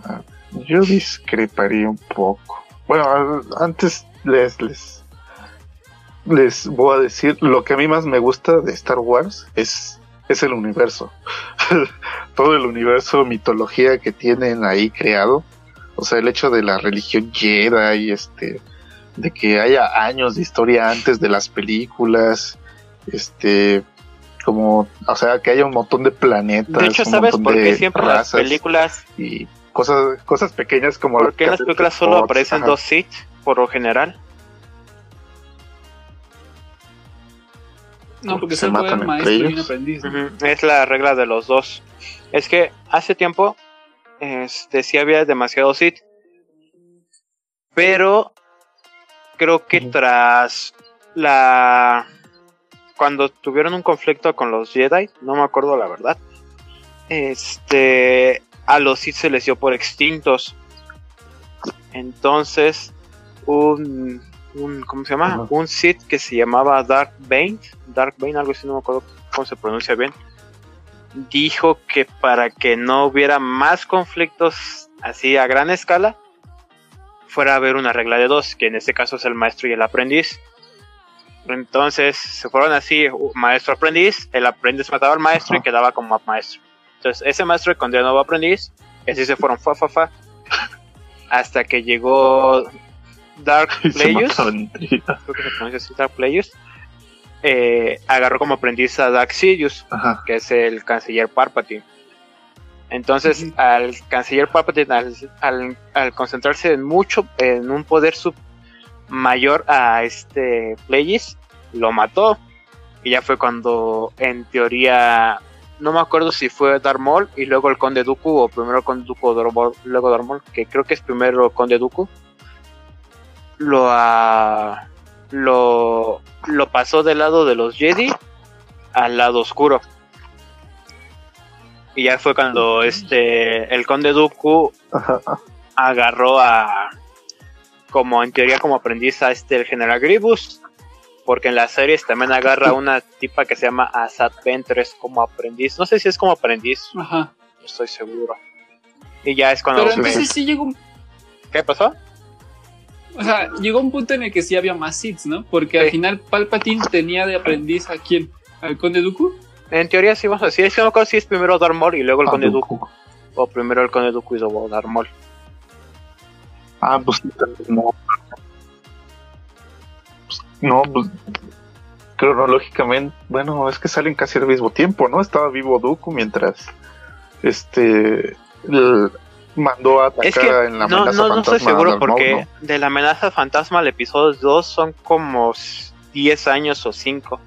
Ah, Yo discreparía un poco. Bueno, antes les, les, les voy a decir lo que a mí más me gusta de Star Wars es, es el universo. Todo el universo, mitología que tienen ahí creado. O sea, el hecho de la religión Jedi y este, de que haya años de historia antes de las películas. Este, como, o sea, que haya un montón de planetas. De hecho, un ¿sabes por qué siempre las películas, y cosas cosas pequeñas como por qué las películas solo spots, aparecen ajá. dos Sith, por lo general? No, porque Se solo matan entre maestro ellos. aprendiz. ¿no? Ujú, Es la regla de los dos. Es que hace tiempo este, sí había demasiado Sith. Pero creo que tras la. Cuando tuvieron un conflicto con los Jedi, no me acuerdo la verdad. Este. A los Sith se les dio por extintos. Entonces, un. Un ¿Cómo se llama? Un Sith que se llamaba Dark Bane. Dark Bane, algo así, no me acuerdo cómo se pronuncia bien. Dijo que para que no hubiera más conflictos así a gran escala, fuera a haber una regla de dos, que en este caso es el maestro y el aprendiz. Entonces se fueron así, maestro aprendiz, el aprendiz mataba al maestro y quedaba como maestro. Entonces ese maestro condenó nuevo aprendiz, y así se fueron fa fa fa, hasta que llegó Dark Players, mataban entre ellos. creo que se pronuncia así Dark Players, eh, agarró como aprendiz a Dark Sidious, Ajá. que es el canciller Palpatine. Entonces, al canciller Palpatine, al, al- al concentrarse en mucho, en un poder sub mayor a este Plagueis, lo mató. Y ya fue cuando, en teoría, no me acuerdo si fue Darth Maul y luego el Conde Dooku, o primero Conde Dooku luego Darth Maul, que creo que es primero Conde Dooku, lo, ah, lo, lo pasó del lado de los Jedi al lado oscuro. Y ya fue cuando este el Conde Dooku Ajá. agarró a como en teoría como aprendiz a este el General Grievous porque en las series también agarra a una tipa que se llama Asad Ventress como aprendiz no sé si es como aprendiz Ajá. no estoy seguro y ya es cuando Pero me- entonces sí llegó un, ¿qué pasó? O sea, llegó un punto en el que sí había más Sith, ¿no? Porque Sí. al final Palpatine tenía de aprendiz a quién? ¿Al Conde Dooku? en teoría sí vamos a decir es que no si es primero Darth Maul y luego el Ah, Conde Dooku. Dooku o primero el Conde Dooku y luego Darth Maul Ah, pues no. Pues, No, pues cronológicamente, bueno, es que salen casi al mismo tiempo, ¿no? Estaba vivo Dooku mientras este el- mandó a atacar Es que en la no, amenaza no, no estoy fantasma a seguro Darth Maul, porque ¿no? de la amenaza fantasma al episodio 2 son como 10 años o 5.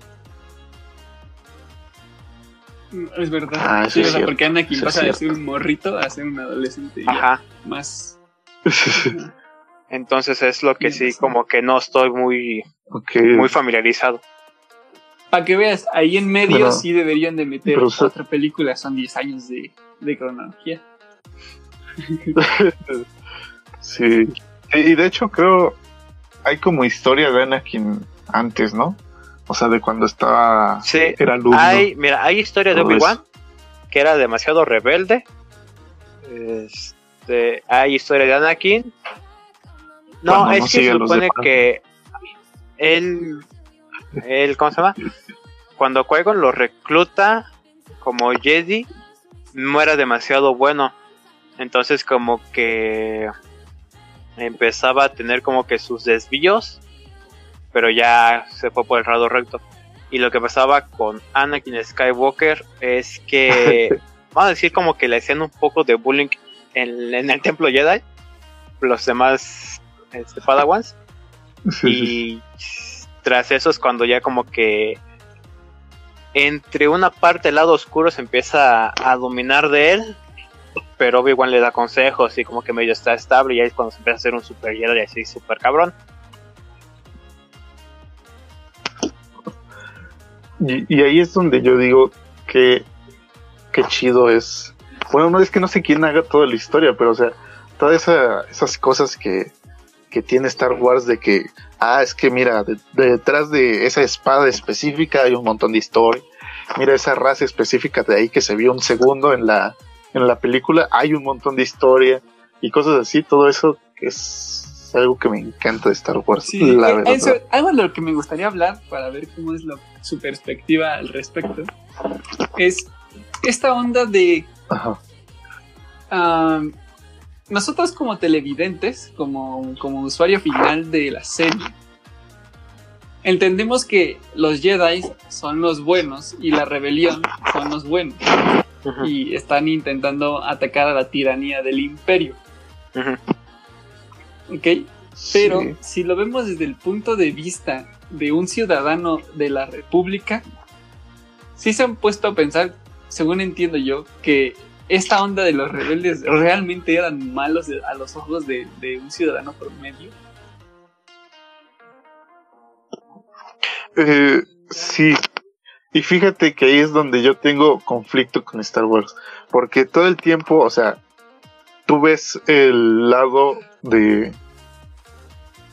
Mm, Es verdad. Ah, sí, es o sea, porque Anakin es pasa de ser un morrito a ser un adolescente Ajá. más. Entonces es lo que sí, como que no estoy muy, muy familiarizado. Para que veas, ahí en medio Bueno, sí deberían de meter otra película, son 10 años de, de cronología. Sí. Y de hecho creo hay como historia de Anakin antes, ¿no? O sea, de cuando estaba Sí, era alumno. hay, mira, hay historia de Obi-Wan que era demasiado rebelde. Este, hay historia de Anakin. No, Cuando es no que se supone que él, él, ¿cómo se llama? Cuando Qui-Gon lo recluta como Jedi, no era demasiado bueno. Entonces como que empezaba a tener como que sus desvíos, pero ya se fue por el lado recto. Y lo que pasaba con Anakin Skywalker es que, vamos a decir como que le hacían un poco de bullying en, en el templo Jedi, los demás este, Padawans. Sí, sí, Y tras eso es cuando ya como que entre una parte el lado oscuro se empieza a dominar de él, pero Obi-Wan le da consejos y como que medio está estable y ahí es cuando se empieza a hacer un super Jedi así super cabrón. Y, ahí es donde yo digo que qué chido es. Bueno, no es que no sé quién haga toda la historia, pero o sea, todas esa- esas cosas que, que tiene Star Wars de que, ah, es que mira, de- detrás de esa espada específica hay un montón de historia. Mira esa raza específica de ahí que se vio un segundo en la, en la película, hay un montón de historia y cosas así, todo eso es algo que me encanta de Star Wars. Sí, la eh, verdad. eso- algo de lo que me gustaría hablar para ver cómo es lo- su perspectiva al respecto es esta onda de Ajá. ah, nosotros como televidentes, como, como usuario final de la serie, entendemos que los Jedi son los buenos y la rebelión son los buenos Y están intentando atacar a la tiranía del imperio, ujú. ¿ok? Pero Sí. si lo vemos desde el punto de vista de un ciudadano de la República, sí se han puesto a pensar, según entiendo yo, que esta onda de los rebeldes realmente eran malos a los ojos de, de un ciudadano promedio. Eh, sí. Y fíjate que ahí es donde yo tengo conflicto con Star Wars. Porque todo el tiempo, o sea, tú ves el lado de...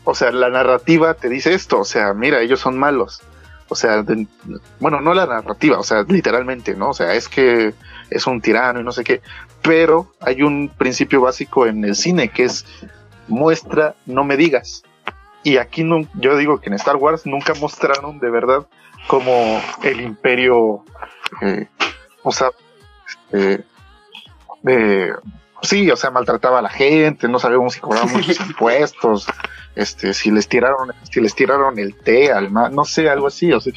O sea, la narrativa te dice esto. O sea, mira, ellos son malos. O sea, bueno, no la narrativa, o sea, literalmente, ¿no? O sea, es que es un tirano y no sé qué. Pero hay un principio básico en el cine que es muestra, no me digas. Y aquí no, yo digo que en Star Wars nunca mostraron de verdad como el imperio, eh, o sea, este, eh, sí, o sea, maltrataba a la gente, no sabíamos si cobraban muchos impuestos, este, si les tiraron, si les tiraron el té al no sé, algo así, o sea,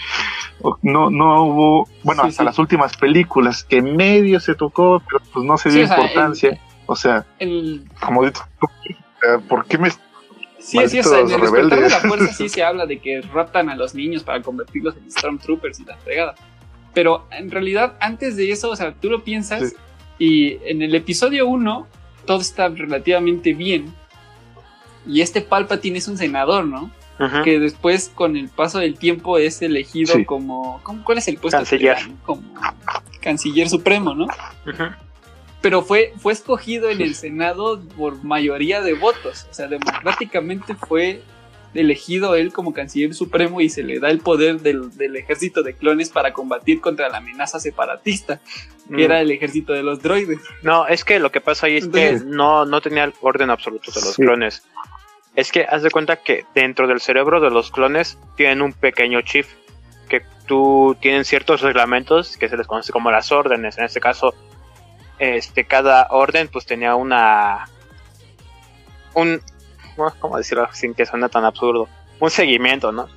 o- no, no hubo, bueno, Sí, hasta sí. las últimas películas que medio se tocó, pero pues no se Sí, dio o sea, importancia, o sea, El, como dices tú, eh, ¿por qué me sí, sí, o sea, en el despertar de la rebeldes. fuerza sí se habla de que raptan a los niños para convertirlos en Stormtroopers y la fregada. Pero en realidad, antes de eso, o sea, tú lo piensas Sí. y en el episodio 1 todo está relativamente bien. Y este Palpatine es un senador, ¿no? Que después, con el paso del tiempo, es elegido Sí. como, como- ¿Cuál es el puesto? Canciller. Como canciller supremo, ¿no? Ujú. Pero fue, fue escogido en el Senado por mayoría de votos. O sea, democráticamente fue elegido él como canciller supremo y se le da el poder del, del ejército de clones para combatir contra la amenaza separatista, que era el ejército de los droides. No, es que lo que pasa ahí es Entonces- que no, no tenía el orden absoluto de los Sí. clones. Es que haz de cuenta que dentro del cerebro de los clones tienen un pequeño chip que tú tienen ciertos reglamentos que se les conoce como las órdenes. En este caso, este cada orden pues tenía una un ¿cómo decirlo sin que suene tan absurdo? Un seguimiento, ¿no?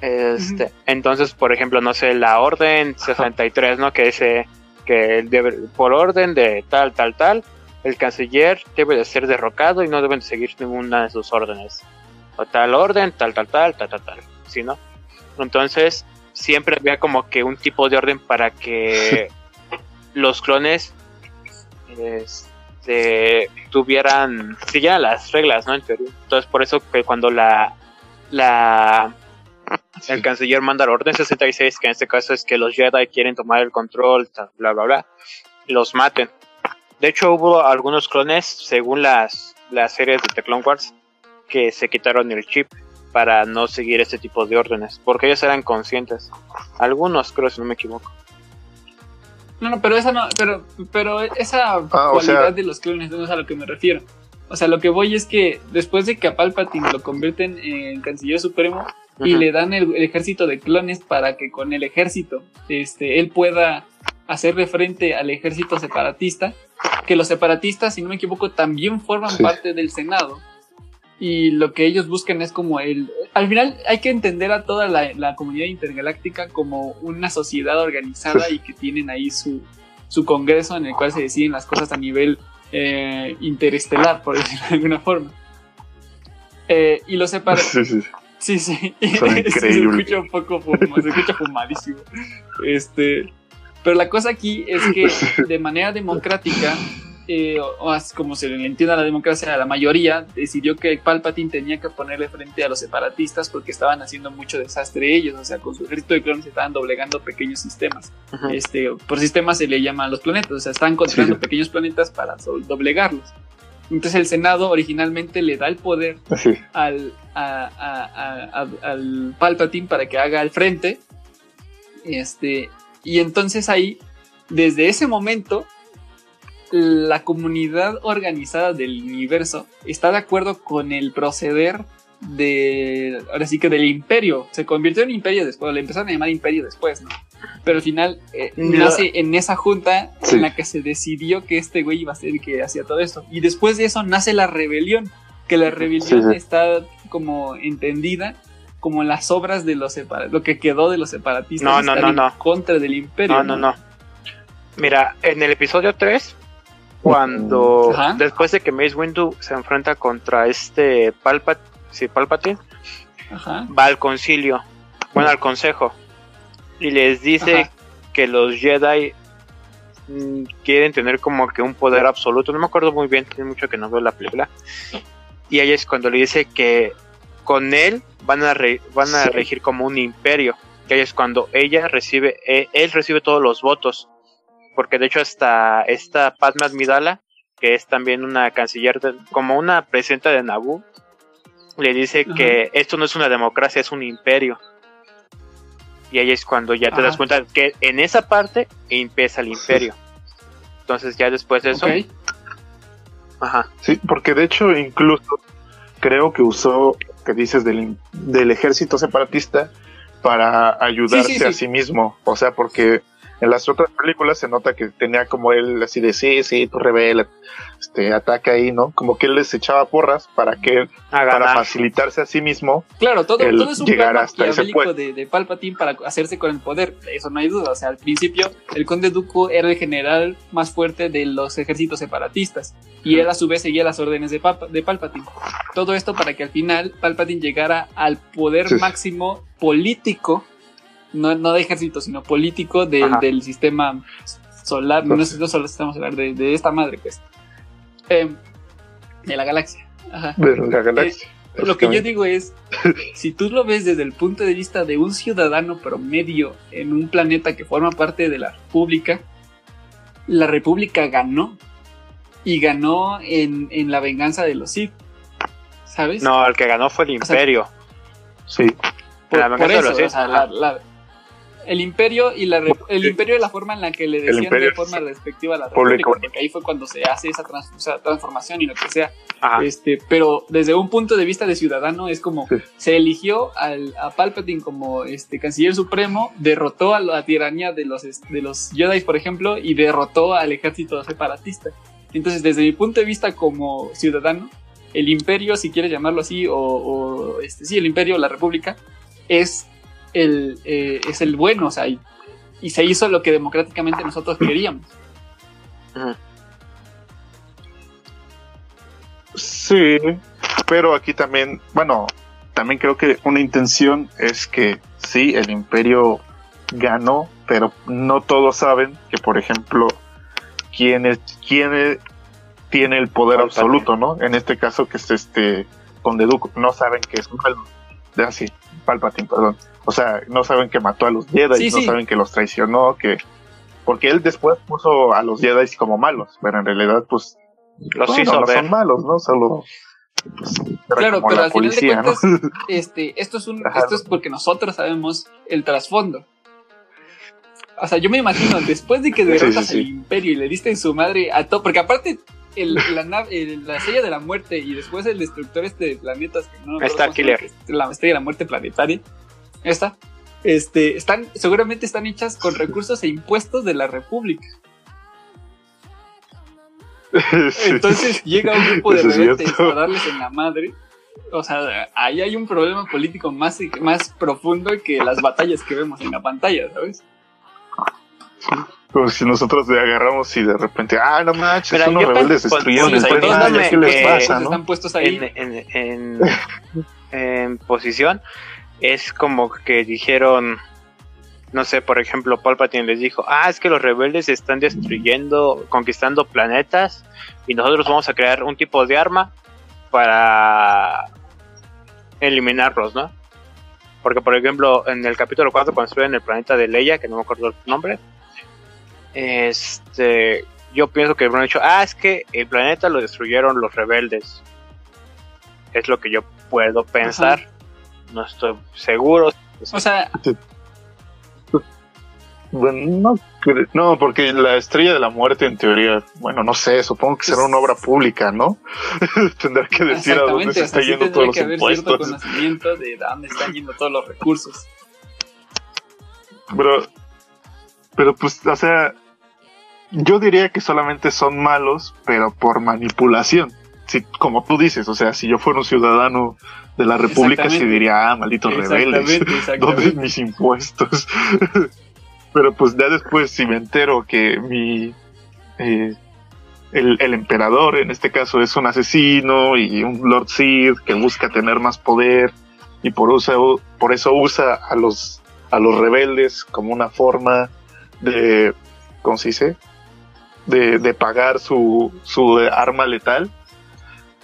Este, entonces, por ejemplo, no sé, la orden 63, ¿no? Que dice que debe- por orden de tal, tal, tal, el canciller debe de ser derrocado y no deben de seguir ninguna de sus órdenes. O tal orden, tal, tal, tal, tal, tal, tal. ¿Sí, no? Entonces, siempre había como que un tipo de orden para que los clones este, tuvieran, siguieran las reglas, ¿no? En teoría. Entonces, por eso que cuando la, la, el canciller manda la orden 66, que en este caso es que los Jedi quieren tomar el control, bla, bla, bla, los maten. De hecho, hubo algunos clones, según las, las series de The Clone Wars, que se quitaron el chip para no seguir este tipo de órdenes, porque ellos eran conscientes. Algunos, creo, si no me equivoco. No, no, pero esa no, pero, pero esa Ah, o cualidad sea- de los clones no es a lo que me refiero. O sea, lo que voy es que después de que a Palpatine lo convierten en canciller supremo, y le dan el, el ejército de clones para que con el ejército este, él pueda hacerle frente al ejército separatista, que los separatistas, si no me equivoco, también forman Sí. parte del Senado. Y lo que ellos buscan es como el... Al final hay que entender a toda la, la comunidad intergaláctica como una sociedad organizada y que tienen ahí su, su congreso en el cual se deciden las cosas a nivel eh, interestelar, por decirlo de alguna forma. Eh, y los separatistas... Sí, sí. Sí, sí. Se escucha un poco fuma- se escucha fumadísimo. Este, pero la cosa aquí es que de manera democrática, eh, o, as- como se le entiende a la democracia, la mayoría decidió que Palpatine tenía que ponerle frente a los separatistas porque estaban haciendo mucho desastre ellos, o sea, con su ejército de clones estaban doblegando pequeños sistemas. Ujú. Este, por sistemas se le llaman los planetas, o sea, están encontrando Sí. pequeños planetas para doblegarlos. Entonces el Senado originalmente le da el poder Sí. al, a- a- a- a- al Palpatine para que haga el frente. Este, y entonces ahí, desde ese momento, la comunidad organizada del universo está de acuerdo con el proceder de, ahora sí que del imperio. Se convirtió en imperio después, le empezaron a llamar imperio después, ¿no? Pero al final eh, nace en esa junta Sí. en la que se decidió que este güey iba a ser el que hacía todo esto. Y después de eso nace la rebelión, que la rebelión Sí, sí. está como entendida como las obras de los separatistas, lo que quedó de los separatistas. No, no, estar no, en no. contra del imperio. No, no, no. Mira, en el episodio 3, cuando Ajá. después de que Mace Windu se enfrenta contra este Palpat sí, Palpatine, Ajá. va al concilio, bueno, al consejo, y les dice Ajá. que los Jedi mm, quieren tener como que un poder absoluto. No me acuerdo muy bien, tiene mucho que no veo la película. Y ahí es cuando le dice que con él van a, re- van a Sí. regir como un imperio. Que ahí es cuando ella recibe, eh, él recibe todos los votos. Porque de hecho hasta esta Padme Amidala, que es también una canciller, de- como una presidenta de Naboo, le dice Ajá. que esto no es una democracia, es un imperio. Y ahí es cuando ya te Ajá. das cuenta que en esa parte empieza el imperio. Entonces ya después de eso, ajá, Sí, porque de hecho incluso creo que usó, que dices, del, del ejército separatista para ayudarse Sí, sí, sí. a sí mismo. O sea, porque en las otras películas se nota que tenía como él así de, sí, sí, tú revela, este, ataca ahí, ¿no? Como que él les echaba porras para que, para facilitarse a sí mismo. Claro, todo, todo es un llegar plan hasta ese de, de Palpatine para hacerse con el poder, eso no hay duda. O sea, al principio el conde Dooku era el general más fuerte de los ejércitos separatistas y él a su vez seguía las órdenes de, Papa- de Palpatine. Todo esto para que al final Palpatine llegara al poder Sí. máximo político, no, no de ejército, sino político del, del sistema solar, no es no solo sistema solar, de, de esta madre, pues. Em, de la galaxia. Ajá. de la galaxia. Lo que yo digo es, si tú lo ves desde el punto de vista de un ciudadano promedio en un planeta que forma parte de la República, la República ganó. Y ganó en, en la venganza de los Sith. ¿Sabes? No, el que ganó fue el O sea, imperio. Sí, por, la por venganza de eso, los Sith, o sea, ajá. la- la- el imperio y la el imperio y la forma en la que le decían imperio de forma respectiva a la república, porque ahí fue cuando se hace esa trans- o sea, transformación y lo que sea. Ajá. Este, pero desde un punto de vista de ciudadano es como Sí. se eligió al, a Palpatine como este canciller supremo, derrotó a la tiranía de los de los Jedi, por ejemplo, y derrotó al ejército separatista. Entonces, desde mi punto de vista como ciudadano, el imperio, si quieres llamarlo así, o, o, este sí, el imperio, la república, es el eh, es el bueno, o sea, y, y se hizo lo que democráticamente nosotros queríamos. Sí, pero aquí también, bueno, también creo que una intención es que sí, el imperio ganó, pero no todos saben que, por ejemplo, quién es, quién es- tiene el poder Palpatine. absoluto, ¿no? En este caso que es este Conde Dooku, no saben que es malo. Ya sí, Palpatine, perdón. O sea, no saben que mató a los Jedi, Sí, no sí. saben que los traicionó, que porque él después puso a los Jedi como malos, pero en realidad pues Los bueno, hizo no ver. son malos, ¿no? Solo. pues, Claro, como pero al final de policía, ¿no? cuentas, este, esto es un, esto es porque nosotros sabemos el trasfondo. O sea, yo me imagino, después de que derrotas sí, sí. al imperio y le diste en su madre a todo, porque aparte el, la, nave- el- la estrella de la muerte y después el destructor este de planetas, que no acuerdo Star Killer. la estrella de la muerte planetaria, esta, este, están, seguramente están hechas con recursos e impuestos de la república. Sí. Entonces llega un grupo de rebeldes a darles en la madre. O sea, ahí hay un problema político más, más profundo que las batallas que vemos en la pantalla, ¿sabes? Como si nosotros le agarramos y de repente, ah, no manches, Mira, unos rebeldes destruyeron el poniéndome ¿qué les pasa, no? están puestos ahí. en, en, en, en posición es como que dijeron no sé por ejemplo Palpatine les dijo ah es que los rebeldes están destruyendo conquistando planetas y nosotros vamos a crear un tipo de arma para eliminarlos no porque por ejemplo en el capítulo 4 construyen el planeta de Leia que no me acuerdo el nombre este yo pienso que hubieran dicho, ah, es que el planeta lo destruyeron los rebeldes. Es lo que yo puedo pensar. No estoy seguro. O sea, Bueno, no, no, porque la estrella de la muerte, en teoría, bueno, no sé, supongo que será una obra pública, ¿no? Tendrá que decir a dónde se o está sea, yendo todos los que haber cierto impuestos. conocimiento de dónde están yendo todos los recursos. Pero, pero pues, o sea, yo diría que solamente son malos, pero por manipulación. Si, como tú dices, o sea, si yo fuera un ciudadano de la República, sí diría, ah, malditos rebeldes, Exactamente, ¿dónde exactamente. mis impuestos? pero pues ya después, si me entero que mi. eh, el, el emperador, en este caso, es un asesino y un Lord Sid que busca tener más poder y por, usa, por eso usa a los a los rebeldes como una forma de, ¿cómo se dice? De, de pagar su, su arma letal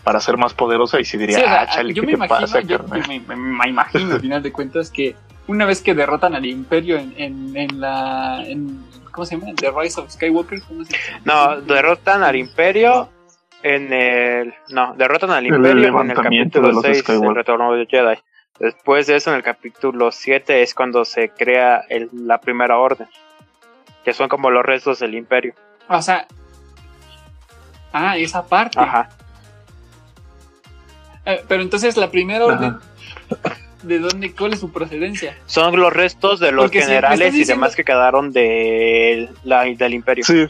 para ser más poderosa y si diría, Sí, o sea, ah, chale, yo ¿qué me te imagino, pasa, yo, carnal?" yo me, me- me imagino al final de cuentas que una vez que derrotan al imperio en, en, en la en, ¿cómo se llama? The Rise of Skywalker, ¿cómo se llama? No, derrotan al imperio en el... No, derrotan al El imperio en el levantamiento de capítulo los 6 Skywalker. del retorno de Jedi. Después de eso, en el capítulo 7 es cuando se crea el- la primera orden. Que son como los restos del imperio. O sea, ah, esa parte. Ajá. Eh, pero entonces la primera orden, Ajá. ¿de dónde? ¿Cuál es su procedencia? Son los restos de los Porque si me generales y demás que quedaron de la, del imperio. Sí,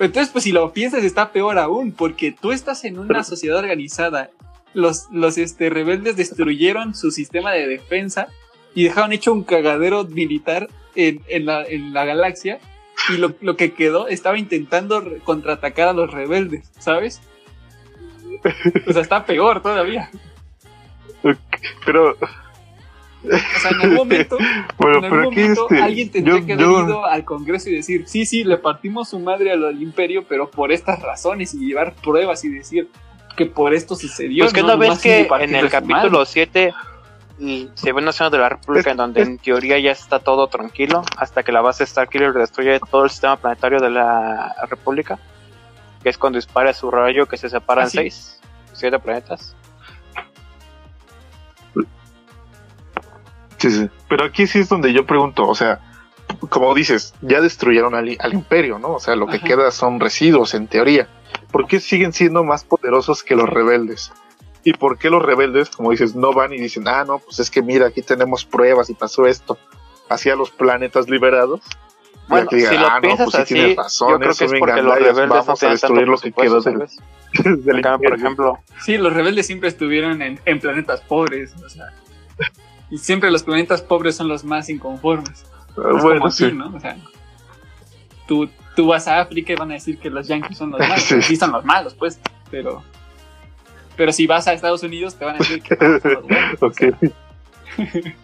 Entonces, pues si lo piensas, está peor aún, porque tú estás en una sociedad organizada. Los, los este, rebeldes destruyeron su sistema de defensa y dejaron hecho un cagadero militar en, en la, en la galaxia. Y lo, lo que quedó estaba intentando contraatacar a los rebeldes, ¿sabes? O sea, está peor todavía. pero O sea, en algún momento, bueno, en algún pero aquí momento este, alguien tendría yo, que haber yo- ido al Congreso y decir, sí, sí, le partimos su madre al, al imperio, pero por estas razones y llevar pruebas y decir que por esto sucedió. Pues que no ves nomás que en el capítulo 7 y se ve una escena de la República en donde en teoría ya está todo tranquilo hasta que la base Starkiller destruye todo el sistema planetario de la República, que es cuando dispara su rayo que se separa ¿Ah, en sí? 6, 7 planetas. Sí, sí. Pero aquí sí es donde yo pregunto, o sea, como dices, ya destruyeron al, al imperio, ¿no? O sea, lo que Ajá. queda son residuos en teoría. ¿Por qué siguen siendo más poderosos que los rebeldes? ¿Y por qué los rebeldes, como dices, no van y dicen, ah, no, pues es que mira, aquí tenemos pruebas y pasó esto? Hacia los planetas liberados. Bueno, si lo "Ah, no, piensas pues sí así, razón, yo creo que es porque los rebeldes no vamos a destruir lo que quedó del, del por imperio". ejemplo, Sí, los rebeldes siempre estuvieron en, en planetas pobres, o sea. Y siempre los planetas pobres son los más inconformes. Es bueno, como aquí, sí. ¿no? O sea, tú, tú vas a África y van a decir que los yankees son los malos. Sí. Sí. son los malos, pues. Pero, pero si vas a Estados Unidos, te van a decir que no, son los buenos. o Ok. sea.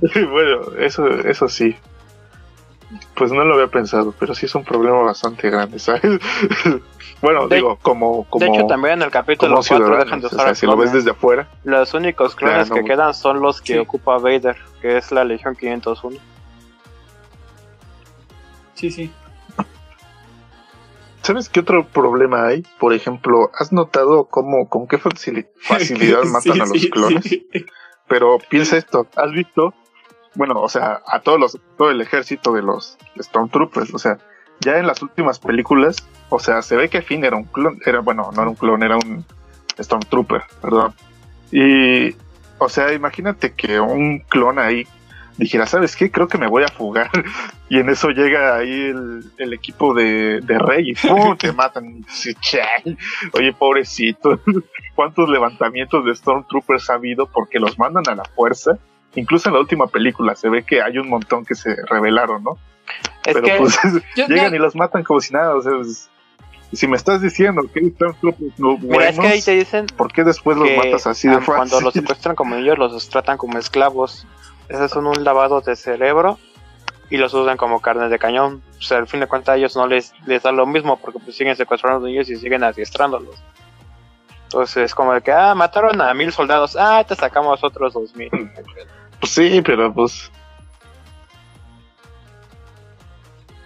bueno, eso, eso sí. Pues no lo había pensado, pero sí es un problema bastante grande, ¿sabes? bueno, De- digo, como, como, de hecho también en el capítulo como 4 dejan de O usar sea, a si lo ves desde afuera, Los únicos clones no, que quedan son los que Sí. ocupa Vader, que es la Legión 501. Sí, sí. ¿sabes qué otro problema hay? Por ejemplo, ¿has notado cómo, con qué facili- facilidad matan Sí, a los sí, clones? sí. Pero piensa esto, ¿has visto? Bueno, o sea, a todos los, todo el ejército de los Stormtroopers, o sea, ya en las últimas películas, o sea, se ve que Finn era un clon, era, bueno, no era un clon, era un Stormtrooper, perdón. Y, o sea, imagínate que un clon ahí dijera, ¿sabes qué? Creo que me voy a fugar. Y en eso llega ahí el, el equipo de, de Rey y ¡pum! te matan. Oye, pobrecito. ¿Cuántos levantamientos de Stormtroopers ha habido? Porque los mandan a la fuerza. Incluso en la última película se ve que hay un montón que se rebelaron, ¿no? Es Pero que pues Yo- llegan y los matan como si nada. O sea, es- si me estás diciendo que hay Stormtroopers no mira, es que ahí buenos, te dicen ¿por qué después los matas así de fácil? cuando los secuestran como ellos los tratan como esclavos. Ese es un, un lavado de cerebro y los usan como carne de cañón. O sea, al fin de cuentas a ellos no les, les da lo mismo porque pues siguen secuestrando niños y siguen adiestrándolos. Entonces es como de que, ah, mataron a mil soldados, ah, te sacamos otros dos mil. Pues sí, pero pues.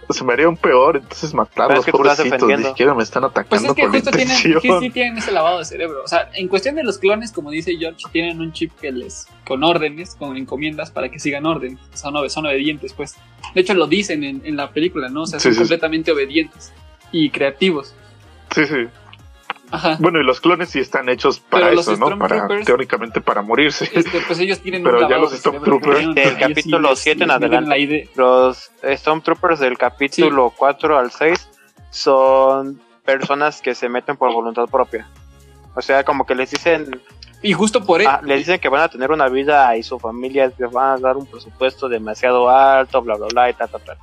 se me haría un peor, entonces matarlos, es que pobrecitos, ni. Pues siquiera me están atacando es que justo tienen, sí, sí tienen ese lavado de cerebro. O sea, en cuestión de los clones, como dice George, tienen un chip que les. con órdenes, con encomiendas para que sigan órdenes. Son, obe- son obedientes, pues. De hecho, lo dicen en, en la película, ¿no? O sea, Sí, son sí, sí. completamente obedientes y creativos. Sí, sí. Ajá. Bueno, y los clones sí están hechos para Pero eso, ¿no? Para, teóricamente para morirse. Este, pues ellos tienen Pero un ya los Stormtroopers- Del capítulo les- siete en adelante. la idea- Los Stormtroopers del capítulo 4 al 6 son personas que se meten por voluntad propia. O sea, como que les dicen, Y justo por eso. ah, les dicen que van a tener una vida y su familia les van a dar un presupuesto demasiado alto, bla bla bla y ta ta ta.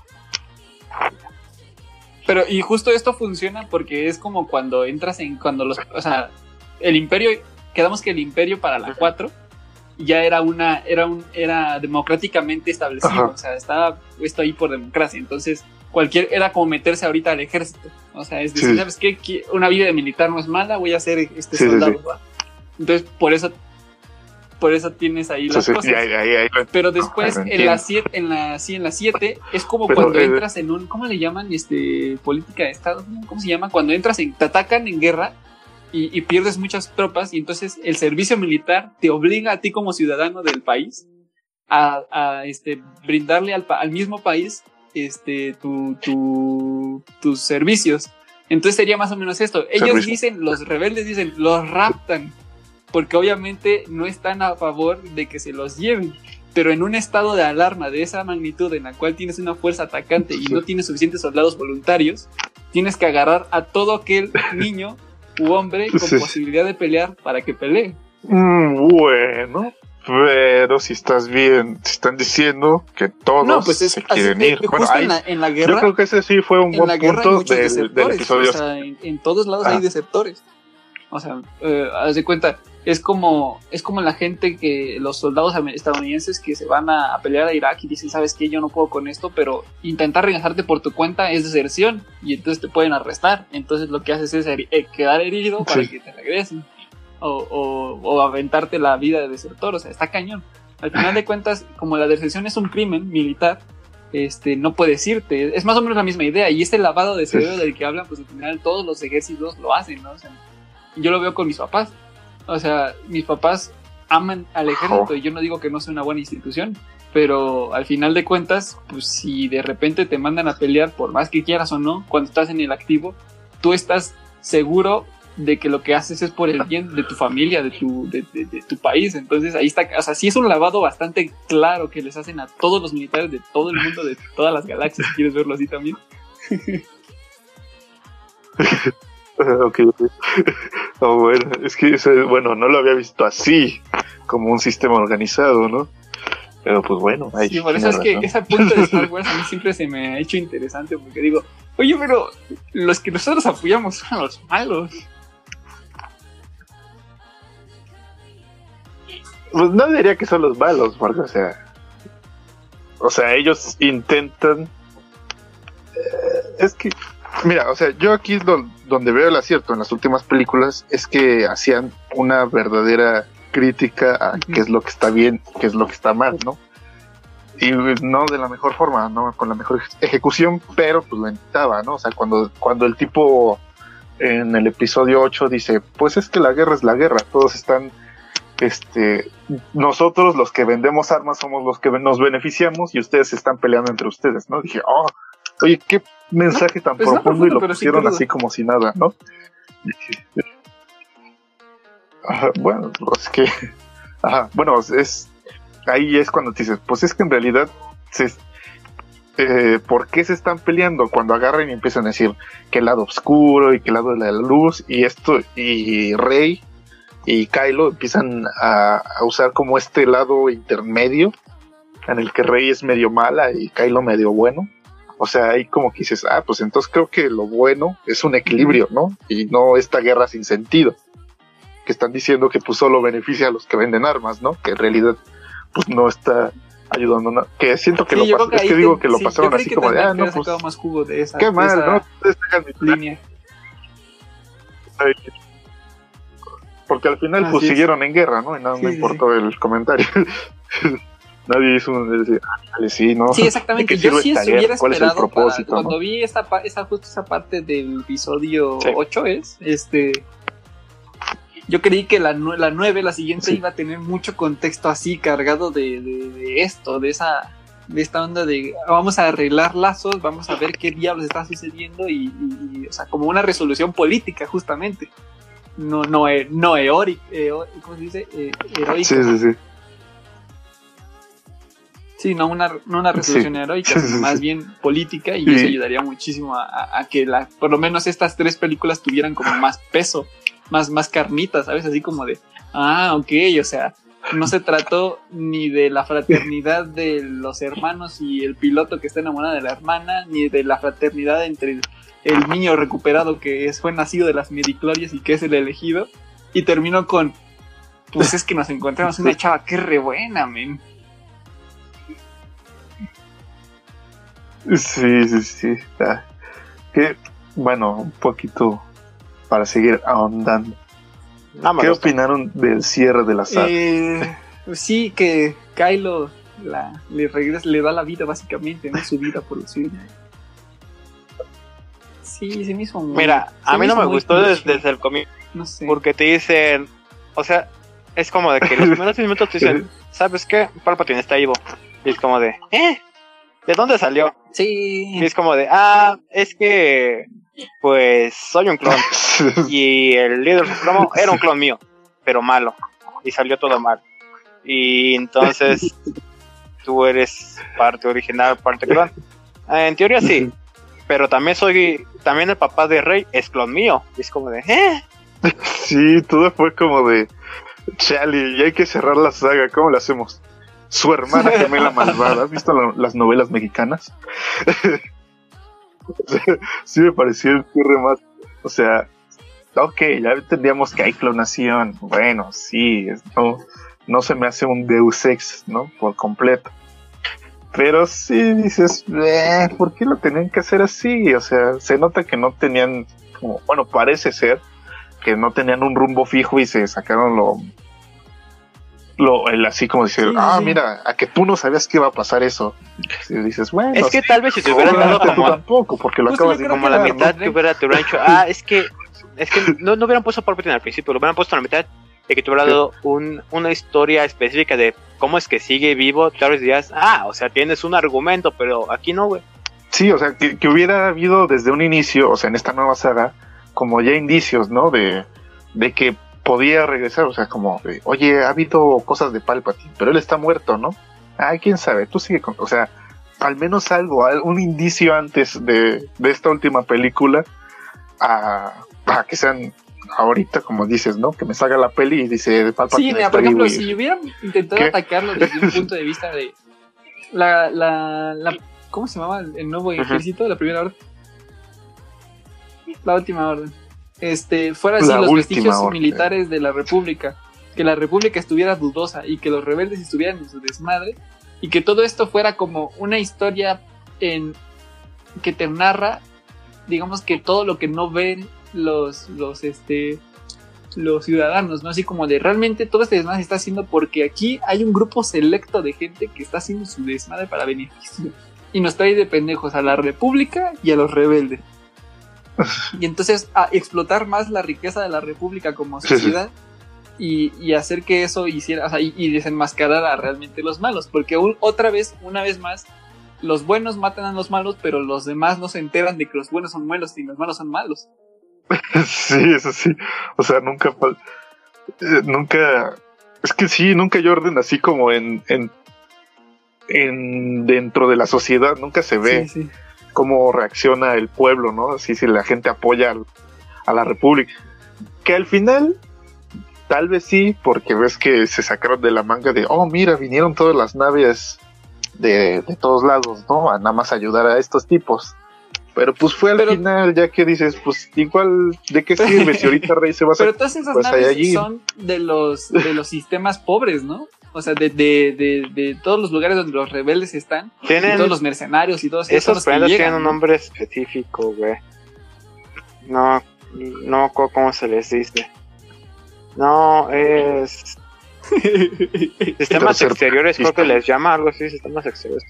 Pero, y justo esto funciona porque es como cuando entras en. Cuando los. O sea, el imperio. Quedamos que el imperio para la 4 ya era una. Era un. Era democráticamente establecido. Ajá. O sea, estaba puesto ahí por democracia. Entonces, cualquier. Era como meterse ahorita al ejército. O sea, es decir, Sí. ¿sabes qué? Una vida de militar no es mala, voy a ser este Sí, soldado. Entonces, por eso. Por eso tienes ahí las Entonces, cosas. y ahí- ahí- ahí lo- Pero después, en la 7, en la, sí, en la 7, es como Pero, cuando eh, entras en un, ¿cómo le llaman? Este, política de Estado. ¿cómo se llama? Cuando entras en, te atacan en guerra y, y pierdes muchas tropas y entonces el servicio militar te obliga a ti como ciudadano del país a, a, este, brindarle al, al mismo país este, tu, tu- tus servicios. Entonces sería más o menos esto. Ellos Servicio. dicen, los rebeldes dicen, los raptan porque obviamente no están a favor de que se los lleven. Pero en un estado de alarma de esa magnitud en la cual tienes una fuerza atacante y no tienes suficientes soldados voluntarios, tienes que agarrar a todo aquel niño u hombre con Sí. posibilidad de pelear para que pelee. Mm, bueno, pero si estás bien, si están diciendo que todos no, pues es se quieren ir. justo Bueno, ahí- en, la, en la yo guerra. creo que ese sí fue un buen guerra hay punto del, episodio. o sea, en, en todos lados Ah. hay desertores. O sea, eh, haz de cuenta, es como, es como la gente que, los soldados estadounidenses que se van a, a pelear a Irak y dicen, sabes qué, yo no puedo con esto, pero intentar regresarte por tu cuenta es deserción y entonces te pueden arrestar. Entonces lo que haces es heri- eh, quedar herido para Sí. que te regresen. O, o, o aventarte la vida de desertor, o sea, está cañón. Al final de cuentas, como la deserción es un crimen militar, este, no puedes irte. Es más o menos la misma idea. Y este lavado de cerebro del que hablan, pues en general todos los ejércitos lo hacen, ¿no? O sea, yo lo veo con mis papás. O sea, mis papás aman al ejército y yo no digo que no sea una buena institución, pero al final de cuentas, pues si de repente te mandan a pelear, por más que quieras o no, cuando estás en el activo, tú estás seguro de que lo que haces es por el bien de tu familia, de tu, de, de- de tu país. Entonces ahí está, o sea, sí es un lavado bastante claro que les hacen a todos los militares de todo el mundo, de todas las galaxias, si quieres verlo así también. ok. Oh, bueno, es que bueno, no lo había visto así, como un sistema organizado, ¿no? Pero pues bueno, ahí Sí, por eso es que ese punto de Star Wars a mí siempre se me ha hecho interesante porque digo, oye, pero los que nosotros apoyamos son los malos. Pues no diría que son los malos, porque, o sea, o sea, ellos intentan. eh, es que, mira, o sea, yo aquí do- donde veo el acierto en las últimas películas es que hacían una verdadera crítica a qué es lo que está bien, qué es lo que está mal, ¿no? Y pues, no de la mejor forma, no con la mejor eje- ejecución, pero pues lo intentaba, ¿no? O sea, cuando, cuando el tipo en el episodio 8 dice, pues es que la guerra es la guerra, todos están este, nosotros los que vendemos armas somos los que nos beneficiamos y ustedes están peleando entre ustedes, ¿no? Dije, oh, oye, qué mensaje tan pues no profundo y lo pusieron así como si nada, ¿no? Ajá, bueno, pues que, ajá, bueno, es, ahí es cuando te dices, pues es que en realidad, se, eh, ¿por qué se están peleando? Cuando agarran y empiezan a decir que el lado oscuro y que el lado de la luz y esto, y Rey y Kylo empiezan a, a usar como este lado intermedio en el que Rey es medio mala y Kylo medio bueno. O sea, ahí como que dices, ah, pues entonces creo que lo bueno es un equilibrio, ¿no? Y no esta guerra sin sentido. Que están diciendo que pues solo beneficia a los que venden armas, ¿no? Que en realidad pues no está ayudando nada. Que siento que Sí, lo yo pas- creo que es que digo que lo sí, pasaron así que como de, ah, no, pues más jugo de esa, qué de mal, esa ¿no? Línea. Porque al final Así pues es. siguieron en guerra, ¿no? Y nada me sí, importó el comentario. nadie hizo un. decía, "Ándale, sí, ¿no? Sí, exactamente. ¿De qué Yo sí esta hubiera? ¿Cuál es esperado para- no? cuando vi esa, pa- esa justo esa parte del episodio Sí. 8 es, este, yo creí que la, la 9, la siguiente, Sí. iba a tener mucho contexto así cargado de, de- de esto, de esa, de esta onda de vamos a arreglar lazos, vamos a ver qué diablos está sucediendo y, y- y, o sea, como una resolución política justamente. No, no, eh, no eori- eo- ¿cómo se dice? Eh, heroica. Sí, sí, sí. Sí, no una, no una resolución Sí. heroica, sino más bien política y Sí. eso ayudaría muchísimo a, a- a que la, por lo menos estas tres películas tuvieran como más peso, más, más carnita, ¿sabes? Así como de, ah, ok, o sea, no se trató ni de la fraternidad de los hermanos y el piloto que está enamorado de la hermana, ni de la fraternidad entre el, el niño recuperado que es, fue nacido de las midiclorias y que es el elegido, y terminó con, pues es que nos encontramos una chava que re buena, men. Sí, sí, sí. Que, bueno, un poquito para seguir ahondando. ¿Qué opinaron del cierre de la saga? Eh, sí, que Kylo la, le regresa, le da la vida básicamente, ¿no? Su vida por la suya. Sí, se me hizo muy. Mira, a mí no me gustó desde el comienzo No sé. porque te dicen, o sea, es como de que los primeros minutos te dicen, ¿sabes qué? Palpatine está vivo. Y es como de, ¿eh? ¿De dónde salió? Sí. Y es como de, ah, es que, pues, soy un clon. Y el líder supremo era un clon mío, pero malo. Y salió todo mal. Y entonces, tú eres parte original, parte clon. Eh, En teoría sí, pero también soy, también el papá de Rey es clon mío. Y es como de, ¿eh? Sí, todo fue como de. Chale, y hay que cerrar la saga. ¿Cómo lo hacemos? Su hermana gemela malvada. ¿Has visto la- las novelas mexicanas? sí, me pareció el cierre más. O sea, ok, ya entendíamos que hay clonación. Bueno, sí, no, no se me hace un Deus Ex, ¿no? Por completo. Pero sí dices, eh, ¿por qué lo tenían que hacer así? O sea, se nota que no tenían, como, bueno, parece ser que no tenían un rumbo fijo y se sacaron lo, lo el así como decir, Sí, ah, sí. mira, a que tú no sabías que iba a pasar eso. Y dices, bueno, Es que tal vez si te hubieran dado como, tampoco, porque lo Justo acabas de como la mitad ¿no? que hubiera te hubieran dicho, ah, es que, es que no, no hubieran puesto Palpatine al principio, lo hubieran puesto en la mitad de que te hubiera dado un, una historia específica de cómo es que sigue vivo, tal vez dirías, ah, o sea, tienes un argumento, pero aquí no, güey. Sí, o sea, que, que hubiera habido desde un inicio, o sea, en esta nueva saga, como ya indicios, ¿no? De, de que podía regresar, o sea, como, oye, ha habido cosas de Palpatine, pero él está muerto, ¿no? Ah, quién sabe, tú sigue con, o sea, al menos algo, al- un indicio antes de, de esta última película, a, a que sean ahorita, como dices, ¿no? Que me salga la peli y dice Palpatine Sí, mira, por ejemplo, vivo si hubieran intentado ¿Qué? atacarlo desde un punto de vista de la, la, la ¿cómo se llamaba el nuevo ejército de la primera orden? La última orden. Este, fuera así La los vestigios orden. militares de la República, que la República estuviera dudosa y que los rebeldes estuvieran en su desmadre y que todo esto fuera como una historia en que te narra, digamos que todo lo que no ven los los este los ciudadanos, ¿no? Así como de realmente todo este desmadre se está haciendo porque aquí hay un grupo selecto de gente que está haciendo su desmadre para beneficio. Y nos trae de pendejos a la república y a los rebeldes. Y entonces a explotar más la riqueza de la república como Sí, sí. sociedad y, y hacer que eso hiciera, o sea, y, y desenmascarar a realmente los malos. Porque un- otra vez, una vez más, los buenos matan a los malos, pero los demás no se enteran de que los buenos son buenos y los malos son malos. Sí, eso sí. O sea, nunca. eh, nunca. Es que sí, nunca hay orden así como en. en, en dentro de la sociedad. Nunca se ve sí. Cómo reacciona el pueblo, ¿no? Así si la gente apoya al- a la república. Que al final. Tal vez sí, porque ves que se sacaron de la manga de, oh, mira, vinieron todas las naves de, de todos lados, ¿no? A nada más ayudar a estos tipos. Pero pues fue al Pero- final, ya que dices, pues igual, ¿de qué sirve si ahorita Rey se va a Pero todas esas pues, naves son de los, de los sistemas pobres, ¿no? O sea, de, de, de, de todos los lugares donde los rebeldes están, y todos los mercenarios y todos esos esos planetas llegan, tienen un ¿no? nombre específico, güey. No, no me acuerdo cómo se les dice. No, es... Sistemas exteriores, creo que les llama algo así, sistemas exteriores.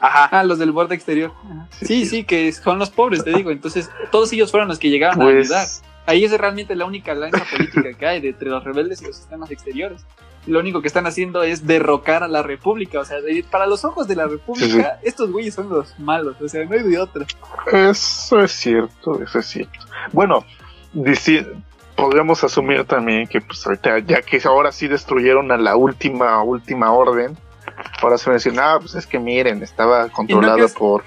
Ajá. Ah, los del borde exterior. Ajá. Sí, sí, que son los pobres, te digo. Entonces, todos ellos fueron los que llegaron a ayudar. Pues, Ahí es realmente la única alianza política que hay de- entre los rebeldes y los sistemas exteriores. Lo único que están haciendo es derrocar a la república. O sea, para los ojos de la república, estos güeyes son los malos. O sea, no hay de otra. eso es cierto, eso es cierto. Bueno, podríamos asumir también que pues ahorita, ya que ahora sí destruyeron a la última, última orden, ahora se van a decir, ah, pues es que miren, estaba controlada crees- por...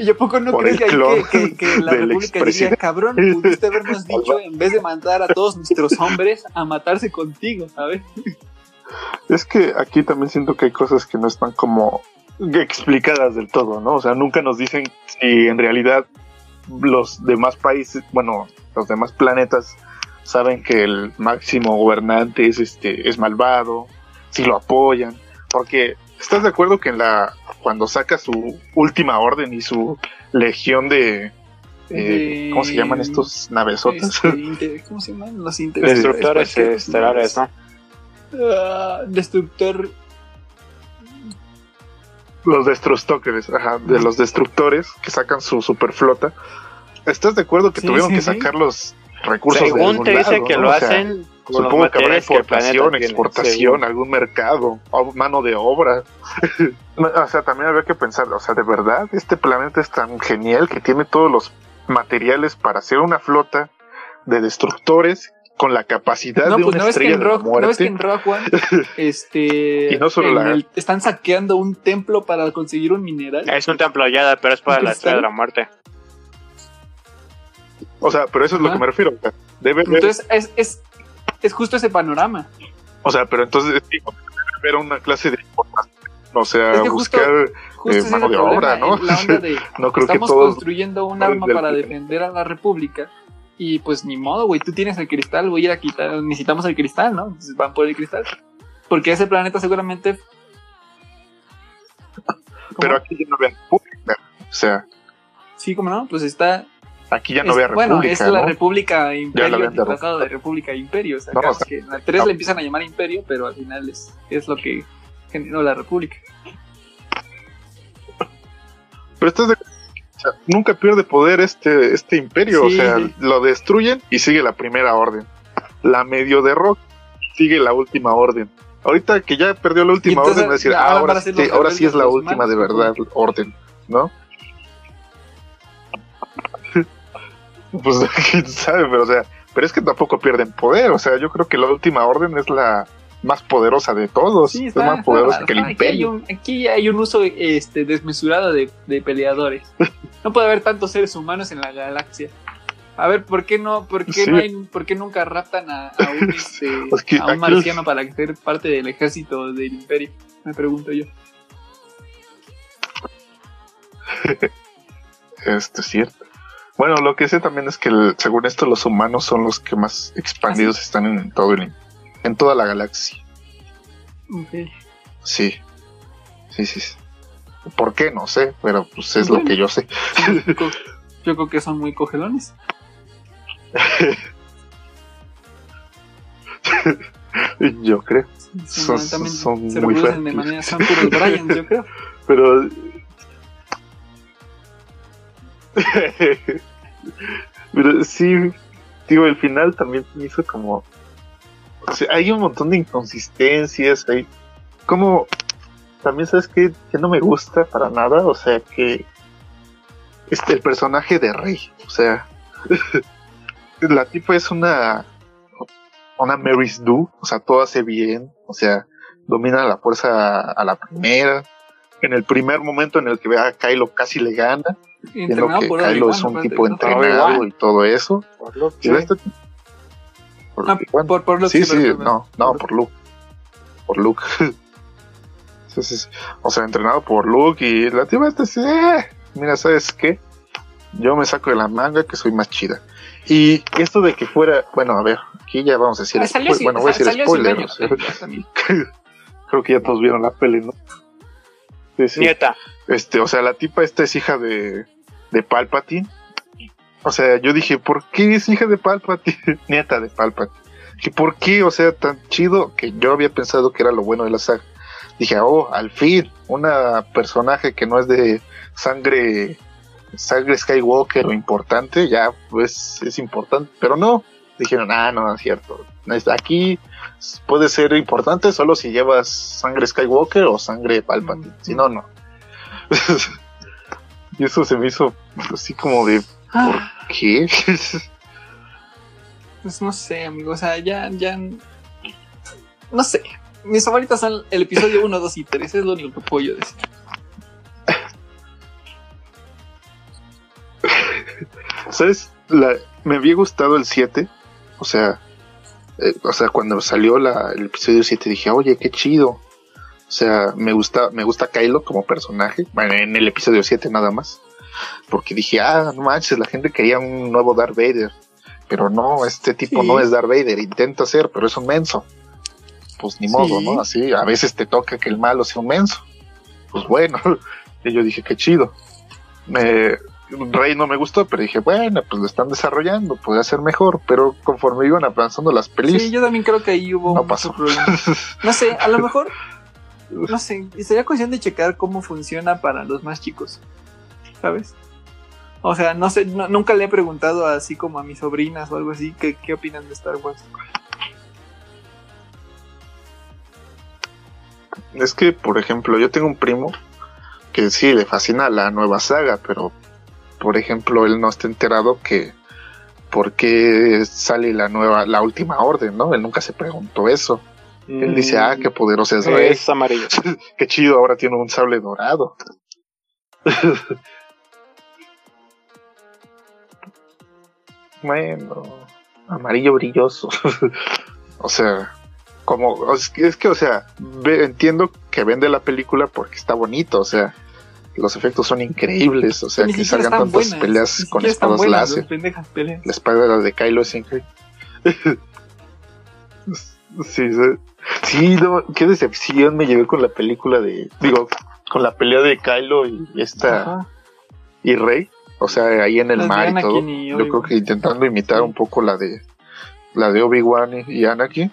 ¿Y a poco no crees que, que, que- que la república diría, cabrón, pudiste habernos dicho en vez de mandar a todos nuestros hombres a matarse contigo, ¿sabes? Es que aquí también siento que hay cosas que no están como explicadas del todo, ¿no? O sea, nunca nos dicen si en realidad los demás países, bueno, los demás planetas saben que el máximo gobernante es este es malvado, si lo apoyan, porque ¿estás de acuerdo que en la cuando saca su última orden y su legión de eh, ¿cómo se llaman estos navesotas? Este, ¿Cómo se llaman? Los estelares, ¿no? Ah, destructor. Los destructores, ajá, de los destructores que sacan su superflota. ¿Estás de acuerdo que Sí, tuvieron sí, que sí. sacar los recursos de Según algún te dice lado, que ¿no? lo O sea, hacen Supongo que habrá que importación, tiene, exportación, algún mercado, o mano de obra. o sea, también habría que pensar, o sea, de verdad, este planeta es tan genial que tiene todos los materiales para hacer una flota de destructores con la capacidad No, de pues una no ves, que estrella en de Rock, la no ves que en Rock One este, Y no solo en la- el- están saqueando un templo para conseguir un mineral. Es un templo hallada, pero es para ¿Un la estrella de la muerte. O sea, pero eso es lo que me refiero. o sea, debe haber- Entonces es, es, es justo ese panorama. o sea, pero entonces sí, debe haber una clase de. O sea, Es que justo- buscar, Justo Eh, es mano de problema, obra, ¿no? La onda de no creo que estamos todos construyendo un arma para defender a la república y pues ni modo, güey, tú tienes el cristal, voy a ir a quitar, necesitamos el cristal, ¿no? Entonces van por el cristal. Porque ese planeta seguramente... Pero aquí ya no había república. O sea, Sí, como no, pues está... aquí ya no había república. bueno, es la república imperio habían disfrazado de república imperio. O sea, No, o sea, que en la 3 le empiezan a llamar imperio, pero al final es, es lo que generó la república. Pero esto es de. O sea, nunca pierde poder este, este imperio. o sea, lo destruyen y sigue la primera orden. La medio derrota sigue la última orden. Ahorita que ya perdió la última entonces, orden, a decir, "Ah, ahora ahora, sí, ahora sí es la última de verdad orden, ¿no? pues quién sabe, pero o sea, pero es que tampoco pierden poder. O sea, yo creo que la última orden es la más poderosa de todos. Sí, es más poderosa que el aquí imperio. Hay un, aquí hay un uso este, desmesurado de, de peleadores. No puede haber tantos seres humanos en la galaxia. A ver, ¿por qué no, por qué Sí. no hay, por qué nunca raptan a, a un, este, Es que a un aquí- marciano para ser parte del ejército del imperio? Me pregunto yo. Este es cierto. Bueno, lo que sé también es que el- según esto los humanos son los que más expandidos están en todo el, en toda la galaxia. Ok. Sí. Sí, sí. ¿Por qué? No sé, pero pues es lo que yo sé. Yo creo- que son muy cogelones. Yo creo. Son, Son- también son se muy de manera, son puros Bryans, yo creo. Pero. Pero sí, digo, el final también me hizo como. O sea, hay un montón de inconsistencias. Hay. Como. También, ¿sabes qué? Que no me gusta para nada. O sea, que. Este, el personaje de Rey. O sea. la tipa es una. Una Mary's Do. O sea, todo hace bien. O sea, domina la fuerza a la primera en el primer momento en el que ve a Kylo casi le gana, viendo Entrenado que por Kylo Obi-Wan, es un tipo entrenado Obi-Wan. y todo eso. Por lo Y que- por Ah, por, por lo sí, sí, no, no, por Luke. Por Luke. Entonces, o sea, entrenado por Luke y la tipa esta sí, eh, mira, ¿sabes qué? Yo me saco de la manga que soy más chida. Y esto de que fuera, bueno, a ver, aquí ya vamos a decir, Ah, salió bueno, voy a decir salió sin spoiler. años, o sea, ya también. creo que ya todos vieron la peli, ¿no? Sí, sí. Nieta. Este, o sea, la tipa esta es hija de, de Palpatine. O sea, yo dije, ¿por qué es hija de Palpatine? Nieta de Palpatine. que por qué, o sea, tan chido que yo había pensado que era lo bueno de la saga. Dije, oh, al fin, una personaje que no es de sangre, sangre Skywalker o importante, ya pues es importante, pero no, dijeron, ah, no, es cierto, aquí puede ser importante solo si llevas sangre Skywalker o sangre Palpatine, si no, no. y eso se me hizo así como de, ¿por Ah, qué? pues no sé, amigo. O sea, ya, ya. No sé. Mis favoritas son el episodio 1, 2 y 3. Es lo único que puedo yo decir. ¿Sabes? La, me había gustado el 7. O sea, eh, o sea, cuando salió la, el episodio 7 dije, oye, qué chido. O sea, me gusta, me gusta Kylo como personaje. Bueno, en el episodio 7 nada más. Porque dije, ah, no manches, la gente quería un nuevo Darth Vader. Pero no, este tipo Sí. no es Darth Vader. Intenta ser, pero es un menso. Pues ni modo, Sí. ¿no? Así, a veces te toca que el malo sea un menso. Pues bueno. Y yo dije, qué chido. Me, Rey no me gustó, pero dije, bueno, pues lo están desarrollando, puede ser mejor, pero conforme iban avanzando las pelis, Sí, yo también creo que ahí hubo no pasó. problema. No sé, a lo mejor. No sé. Sería cuestión de checar cómo funciona para los más chicos. ¿Sabes? O sea, no sé, no- nunca le he preguntado así como a mis sobrinas o algo así, ¿qué, qué opinan de Star Wars? Es que, por ejemplo, yo tengo un primo que sí le fascina la nueva saga, pero, por ejemplo, él no está enterado que por qué sale la nueva, la última orden, ¿no? Él nunca se preguntó eso. Él dice, ah, qué poderoso es Rey. Es amarillo. Qué chido, ahora tiene un sable dorado. bueno, amarillo brilloso. o sea, como, es que, es que, o sea, ve- entiendo que vende la película porque está bonito, o sea, los efectos son increíbles, o sea, que salgan tantas buenas, peleas con espadas láser. peleas. La espada de Kylo es increíble. sí, sí, sí, no, qué decepción me llevé con la película de, digo, con la pelea de Kylo y esta Ajá. y Rey, o sea, ahí en el Las mar y Anakin todo. y Yo creo que intentando imitar Sí. un poco la de la de Obi-Wan y- y Anakin.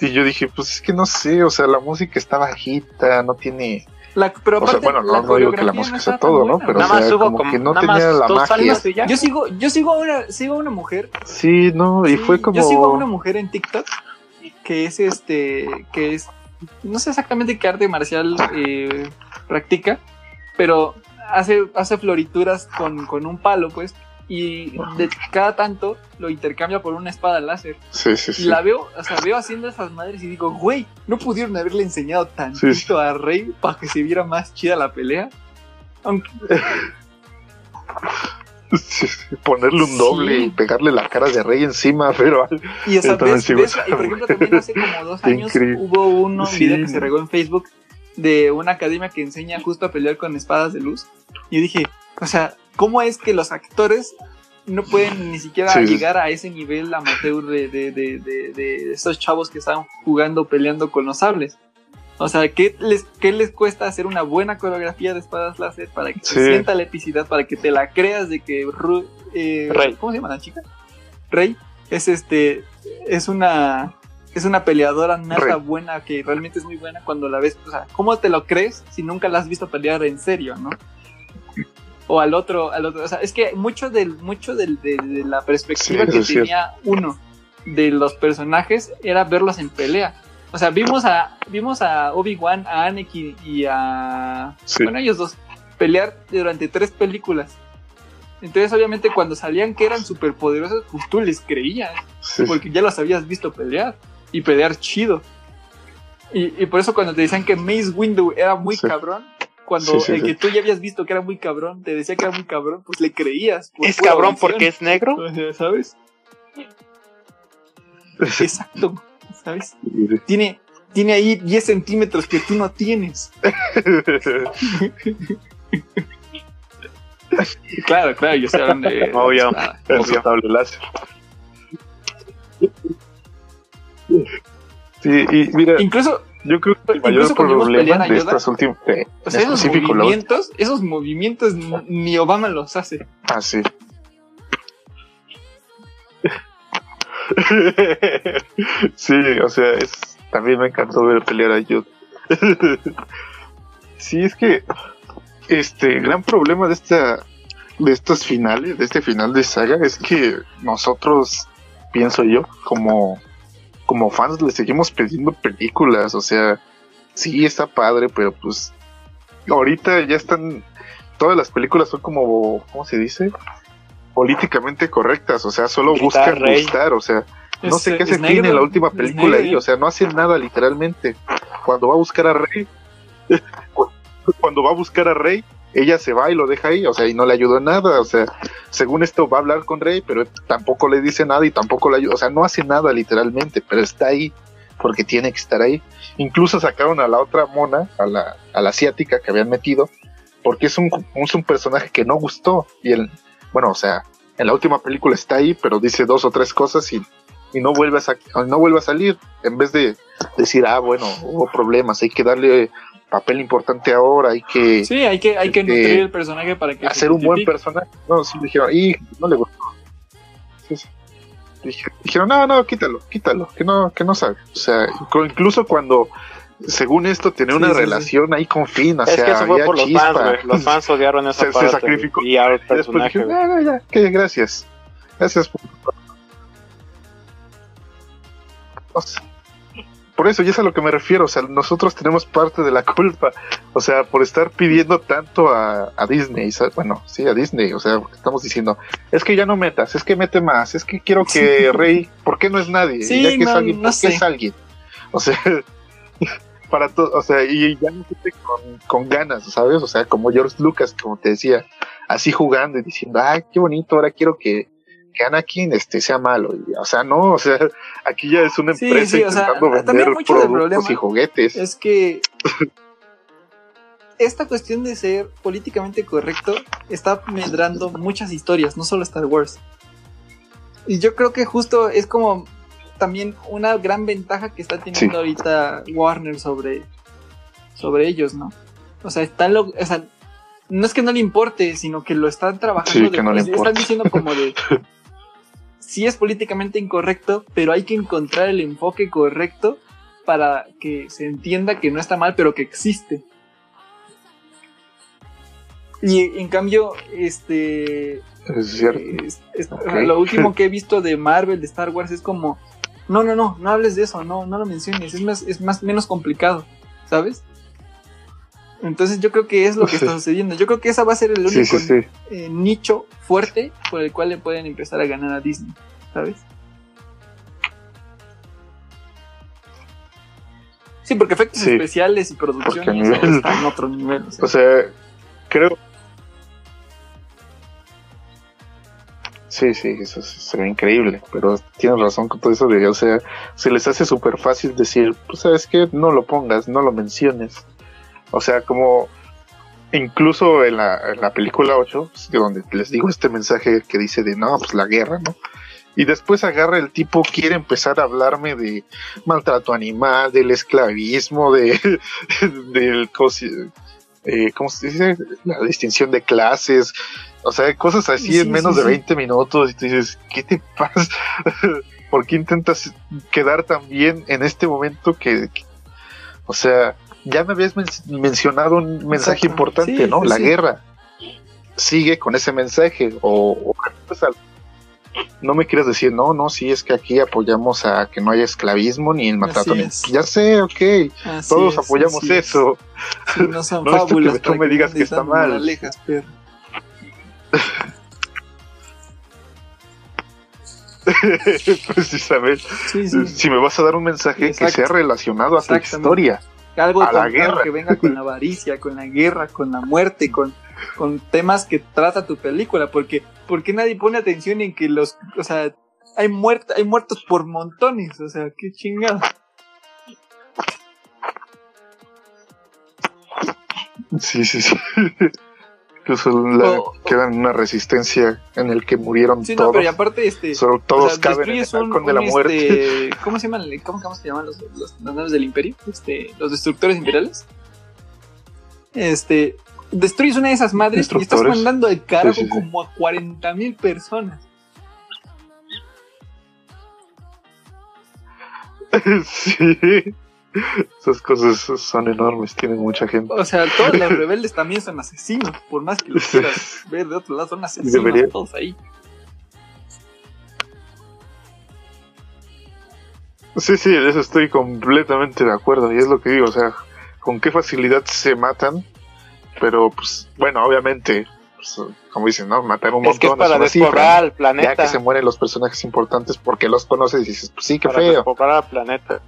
Y yo dije, pues es que no sé, o sea, la música está bajita, no tiene, La, pero o sea, aparte, bueno, la no, no digo que la música no sea todo, ¿no? Pero Nada o sea, más como como que no tenía la magia. Yo sigo, yo sigo a una, sigo a una mujer. Sí, no, y sí, fue como Yo sigo a una mujer en TikTok que es este, que es, no sé exactamente qué arte marcial eh, practica, pero hace, hace florituras con, con un palo, pues, y de cada tanto lo intercambia por una espada láser. Sí, sí, Y sí. la veo, o sea, veo haciendo esas madres y digo, güey, ¿no pudieron haberle enseñado tantito Sí, sí. a Rey para que se viera más chida la pelea? Aunque, Sí, sí, Ponerle un doble y pegarle la cara de rey encima, pero y, o sea, ves- ves- güey. y por ejemplo, también hace como dos años Increíble. hubo uno, un video que se regó en Facebook de una academia que enseña justo a pelear con espadas de luz. Y dije, o sea, ¿cómo es que los actores no pueden ni siquiera Sí, llegar a ese nivel amateur de, de, de, de, de estos chavos que están jugando, peleando con los sables? O sea, ¿qué les, ¿qué les cuesta hacer una buena coreografía de espadas láser para que se Sí. sienta la epicidad, para que te la creas de que Ru- eh, Rey. ¿cómo se llama la chica? Rey es este es una es una peleadora Rey. buena que realmente es muy buena cuando la ves, o sea, ¿cómo te lo crees si nunca la has visto pelear en serio, no? O al otro, al otro, o sea, es que mucho del mucho del, de, de la perspectiva Sí, que tenía uno de los personajes era verlos en pelea. O sea, vimos a vimos a Obi-Wan, a Anakin y a sí. bueno, ellos dos pelear durante tres películas. Entonces, obviamente, cuando salían que eran súper poderosos, pues tú les creías, sí, porque ya los habías visto pelear y pelear chido. Y, y por eso, cuando te decían que Mace Windu era muy Sí. cabrón, cuando Sí, sí, el sí. que tú ya habías visto que era muy cabrón, te decía que era muy cabrón, pues le creías. por Es cabrón porque es negro. ¿Sabes? Exacto, ¿sabes? Tiene, tiene ahí 10 centímetros que tú no tienes. Claro, claro, yo estoy hablando de. Obvio. Sable láser. Sí, y mira, Incluso, yo creo que el mayor problema de estas últimas. eh, o sea, en esos la movimientos, esos movimientos ni- ni Obama los hace. Ah, sí. sí, o sea, es, también me encantó ver pelear a Jude. sí, es que este gran problema de esta de estos finales, de este final de saga, es que nosotros, pienso yo, como, como fans le seguimos pidiendo películas, o sea, sí está padre, pero pues ahorita ya están, todas las películas son como, ¿cómo se dice? Políticamente correctas, o sea, solo buscan gustar, o sea, no sé qué se tiene en la última película ahí, o sea, no hacen nada literalmente. Cuando va a buscar a Rey, cuando va a buscar a Rey, ella se va y lo deja ahí, o sea, y no le ayudó nada, o sea, según esto va a hablar con Rey, pero tampoco le dice nada y tampoco le ayuda, o sea, no hace nada literalmente, pero está ahí porque tiene que estar ahí. Incluso sacaron a la otra mona, a la, a la asiática que habían metido, porque es un, es un personaje que no gustó, y el, bueno, o sea, en la última película está ahí, pero dice dos o tres cosas y, y no vuelve a no vuelve a salir, en vez de decir, ah, bueno, hubo problemas, hay que darle papel importante ahora, hay que... Sí, hay que, hay que este, nutrir el personaje para que... Hacer un buen personaje. No, sí, dijeron, y no le gustó. Dijeron, no, no, quítalo, quítalo, que no, que no sabe. O sea, incluso cuando, según esto, tenía una relación ahí con Finn, o es sea, que eso fue por los fans, Los fans odiaron esa se, parte. Se sacrificó. Y al personaje. Después dije, no, no, ya, que gracias. Gracias por... Por eso, y es a lo que me refiero, o sea, nosotros tenemos parte de la culpa, o sea, por estar pidiendo tanto a, a Disney, bueno, sí, a Disney, o sea, estamos diciendo, es que ya no metas, es que mete más, es que quiero que Rey, ¿por qué no es nadie? Sí, ya que no, es alguien, no ¿por qué sé. es alguien? O sea, para todo, o sea, y ya no gente con, con ganas, ¿sabes? O sea, como George Lucas, como te decía, así jugando y diciendo, ay, qué bonito, ahora quiero que que Anakin este sea malo. Y, o sea, no, o sea, aquí ya es una Sí, empresa sí, o sea, intentando también vender mucho del productos y juguetes. Es que esta cuestión de ser políticamente correcto está medrando muchas historias, no solo Star Wars. Y yo creo que justo es como también una gran ventaja que está teniendo Sí. ahorita Warner sobre, sobre ellos, ¿no? O sea, están lo, o sea, no es que no le importe, sino que lo están trabajando. Sí, que no le están diciendo como de. sí es políticamente incorrecto, pero hay que encontrar el enfoque correcto para que se entienda que no está mal, pero que existe. Y en cambio, este. Es cierto. es- es- Ok. Lo último que he visto de Marvel, de Star Wars, es como. No, no, no, no hables de eso, no, no lo menciones, es más, es más menos complicado, ¿sabes? Entonces yo creo que es lo que está sucediendo. Yo creo que esa va a ser el único Sí, sí, sí. eh, nicho fuerte por el cual le pueden empezar a ganar a Disney, ¿sabes? Sí, porque efectos especiales y producción nivel- está en otro nivel. o sea. O sea, creo. Sí, sí, eso se se ve increíble, pero tienes razón con todo eso de, o sea, se les hace súper fácil decir, pues sabes qué, no lo pongas, no lo menciones. O sea, como incluso en la, en la película 8, pues, de donde les digo este mensaje que dice de, no, pues la guerra, ¿no? Y después agarra el tipo, quiere empezar a hablarme de maltrato animal, del esclavismo, de, del eh, ¿cómo se dice? La distinción de clases, o sea, cosas así Sí, en menos sí, de sí. 20 minutos y tú dices, ¿qué te pasa? ¿Por qué intentas quedar tan bien en este momento que, que- o sea, ya me habías men- mencionado un mensaje Exacto. importante, Sí, ¿no? pues La sí. guerra. Sigue con ese mensaje o, o pues, no me quieres decir, no, no, sí, es que aquí apoyamos a que no haya esclavismo ni el maltrato. Ni- es. Ya sé, ok, Así todos es, apoyamos es. eso. Sí, no son No es fábulas. tú me digas que está mal. perro. Sí, sí. Si me vas a dar un mensaje que sea relacionado a tu historia. Algo a la con- guerra. que venga con la avaricia, con la guerra, con la muerte, con, con temas que trata tu película, porque porque nadie pone atención en que los, o sea, hay muert hay muertos por montones, o sea, qué chingado. Sí, sí, sí. Incluso la- O- en una resistencia en el que murieron Sí, no, todos. pero y aparte este o todos sea, caben en el un- halcón de la muerte. este, ¿cómo se llaman? ¿Cómo, cómo se llaman los, los- las naves del imperio? Este, los destructores imperiales. Este, destruyes una de esas madres y estás mandando de cargo Sí, sí, sí. como a 40 mil personas. sí. Esas cosas son enormes, tienen mucha gente. O sea, todos los rebeldes también son asesinos, por más que los quieras ver de otro lado, son asesinos Debería. todos ahí. Sí, sí, en eso estoy completamente de acuerdo. Y es lo que digo, o sea, con qué facilidad se matan. Pero, pues, bueno, obviamente, pues, como dicen, ¿no? Matar un Es que es montón para cifra, despoblar el Ya planeta. que se mueren los personajes importantes porque los conoces y dices, pues sí, qué para feo. despoblar el planeta.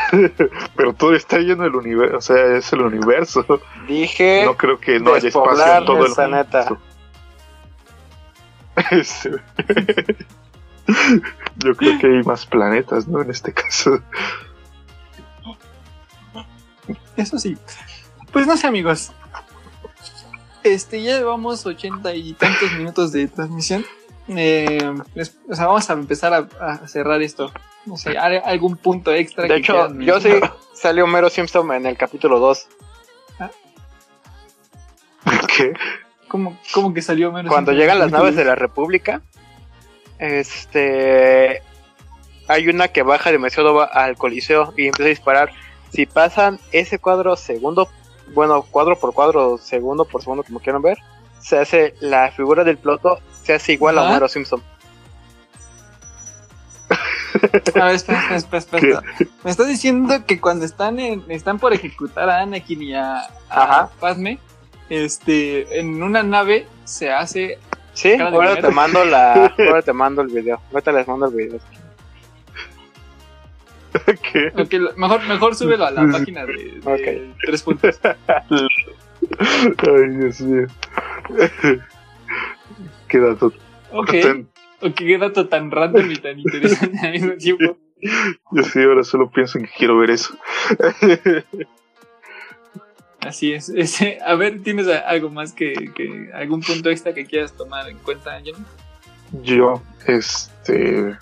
Pero todo está lleno del universo, o sea, es el universo. Dije No creo que no haya espacio en todo el planeta. Yo creo que hay más planetas, ¿no? En este caso. Eso sí. Pues no sé, amigos. Este, ya llevamos ochenta y tantos minutos de transmisión. Eh, les- o sea, vamos a empezar a, a cerrar esto. No sé, ¿hay algún punto extra. De que hecho, quieran yo sí salió Homero Simpson en el capítulo 2. ¿Qué? ¿Cómo, cómo que salió menos? Cuando llegan las naves de la República, este hay una que baja demasiado al coliseo y empieza a disparar. Si pasan ese cuadro segundo, bueno, cuadro por cuadro, segundo por segundo, como quieran ver, se hace la figura del ploto, se hace igual a Ajá. Homero Simpson. A ver, espera, espera, espera, espera. Me estás diciendo que cuando están en, están por ejecutar a Anakin y a, a Ajá. Padme, este, en una nave se hace. Sí, ahora te mando la, ahora te mando el video. Ahorita les mando el video. ¿Qué? ok, lo- mejor, mejor súbelo a la página de, de Ok. tres puntos. Ay, Dios mío. Qué dato. Ok, tan- qué dato tan random y tan interesante al mismo tiempo. Yo sí, ahora solo pienso en que quiero ver eso. Así es. Ese, a ver, ¿tienes algo más que, que algún punto extra que quieras tomar en cuenta, Johnny? Yo, este.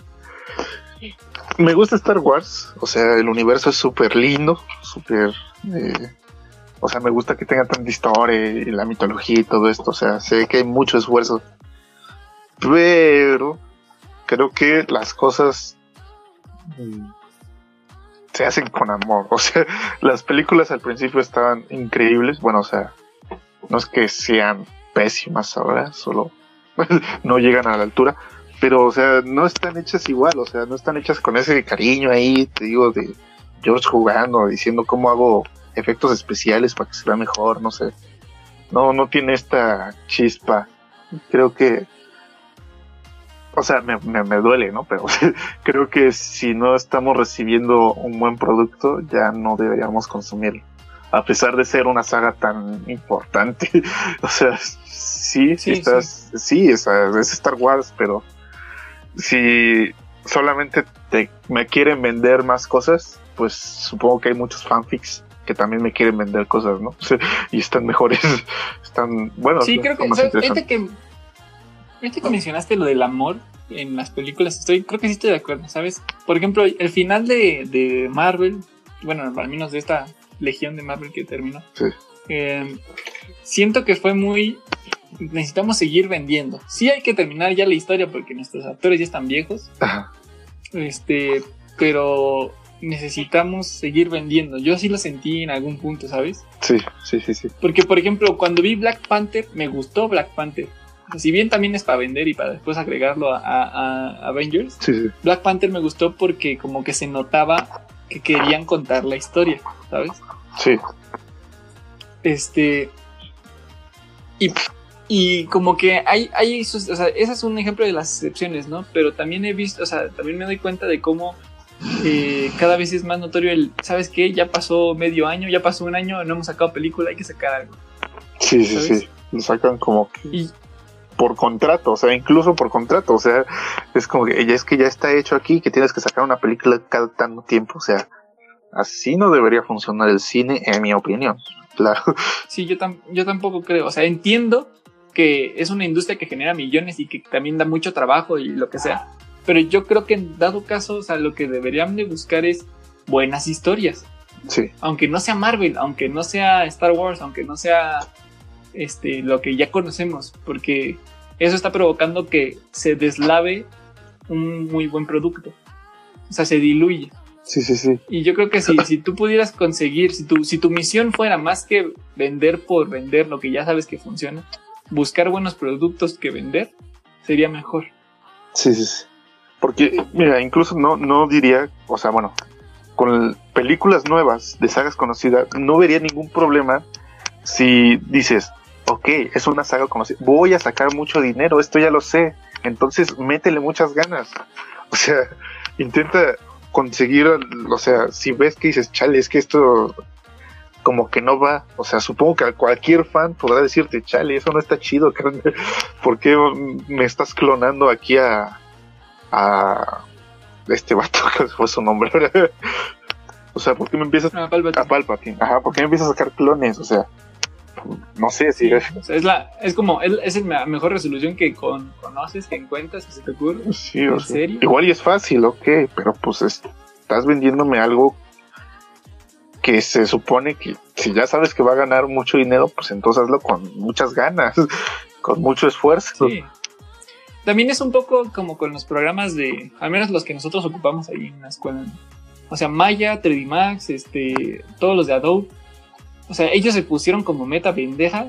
Me gusta Star Wars, o sea, el universo es súper lindo, súper. eh, o sea, me gusta que tenga tanta historia y la mitología y todo esto, o sea, sé que hay mucho esfuerzo. Pero creo que las cosas se hacen con amor, o sea, las películas al principio estaban increíbles, bueno, o sea, no es que sean pésimas ahora, solo no llegan a la altura, pero o sea, no están hechas igual, o sea, no están hechas con ese cariño ahí, te digo, de George jugando, diciendo cómo hago efectos especiales para que se vea mejor, no sé. No, no tiene esta chispa. Creo que, o sea, me, me, me duele, ¿no? Pero creo que si no estamos recibiendo un buen producto, ya no deberíamos consumirlo. A pesar de ser una saga tan importante. o sea, sí, Sí, estás, sí, o sea, es Star Wars, pero si solamente te, me quieren vender más cosas, pues supongo que hay muchos fanfics que también me quieren vender cosas, ¿no? y están mejores, están, bueno, Sí, creo que, más. Ahorita que, ahorita que mencionaste lo del amor en las películas, estoy, creo que sí estoy de acuerdo, ¿sabes? Por ejemplo, el final de, de Marvel, bueno, al menos de esta legión de Marvel que terminó, Sí. eh, siento que fue muy... Necesitamos seguir vendiendo. Sí hay que terminar ya la historia porque nuestros actores ya están viejos, Ajá, este, pero necesitamos seguir vendiendo. Yo sí lo sentí en algún punto, ¿sabes? sí, sí, sí, sí. Porque, por ejemplo, cuando vi Black Panther, me gustó Black Panther. Si bien también es para vender y para después agregarlo a, a- a Avengers, Sí, sí. Black Panther me gustó porque como que se notaba que querían contar la historia, ¿sabes? Sí, Este. Y, y como que hay, hay o sea, ese es un ejemplo de las excepciones, ¿no? Pero también he visto, o sea, también me doy cuenta de cómo eh, cada vez es más notorio el, ¿sabes qué? Ya pasó medio año, ya pasó un año, no hemos sacado película, hay que sacar algo. sí, sí, sí. Lo sacan como que Y, por contrato, o sea, incluso por contrato, o sea, es como que ya es que ya está hecho aquí, que tienes que sacar una película cada tanto tiempo, o sea, así no debería funcionar el cine, en mi opinión. Claro, Sí, yo, tam- yo tampoco creo. O sea, entiendo que es una industria que genera millones y que también da mucho trabajo y lo que sea. Pero yo creo que en dado caso, o sea, lo que deberían de buscar es buenas historias. sí, Aunque no sea Marvel, aunque no sea Star Wars, aunque no sea este lo que ya conocemos. Porque eso está provocando que se deslave un muy buen producto. O sea, se diluye. Sí, sí, sí. Y yo creo que si, si tú pudieras conseguir, si tu, si tu misión fuera más que vender por vender lo que ya sabes que funciona, buscar buenos productos que vender, sería mejor. Sí, sí, sí. Porque, mira, incluso no, no diría, o sea, bueno, con películas nuevas de sagas conocidas, no vería ningún problema si dices, ok, es una saga conocida, voy a sacar mucho dinero, esto ya lo sé, entonces métele muchas ganas. O sea, intenta conseguir, o sea, si ves que dices, chale, es que esto como que no va, o sea, supongo que cualquier fan podrá decirte, chale, eso no está chido, carnal. ¿por qué me estás clonando aquí a, a este vato, que fue su nombre? o sea, ¿por qué me empiezas Ah, Palpatine. a Palpatine? Ajá, ¿por qué me empiezas a sacar clones? O sea, no sé si... Sí, o sea, es, la, es como, es, es la mejor resolución que con, conoces, que encuentras, que se te ocurre. Sí, o ¿En sea, serio? igual y es fácil, ok, pero pues es- estás vendiéndome algo que se supone que si ya sabes que va a ganar mucho dinero, pues entonces hazlo con muchas ganas, con mucho esfuerzo. Sí. También es un poco como con los programas de, al menos los que nosotros ocupamos ahí en la escuela. O sea, Maya, 3D Max, este, todos los de Adobe. O sea, ellos se pusieron como meta pendeja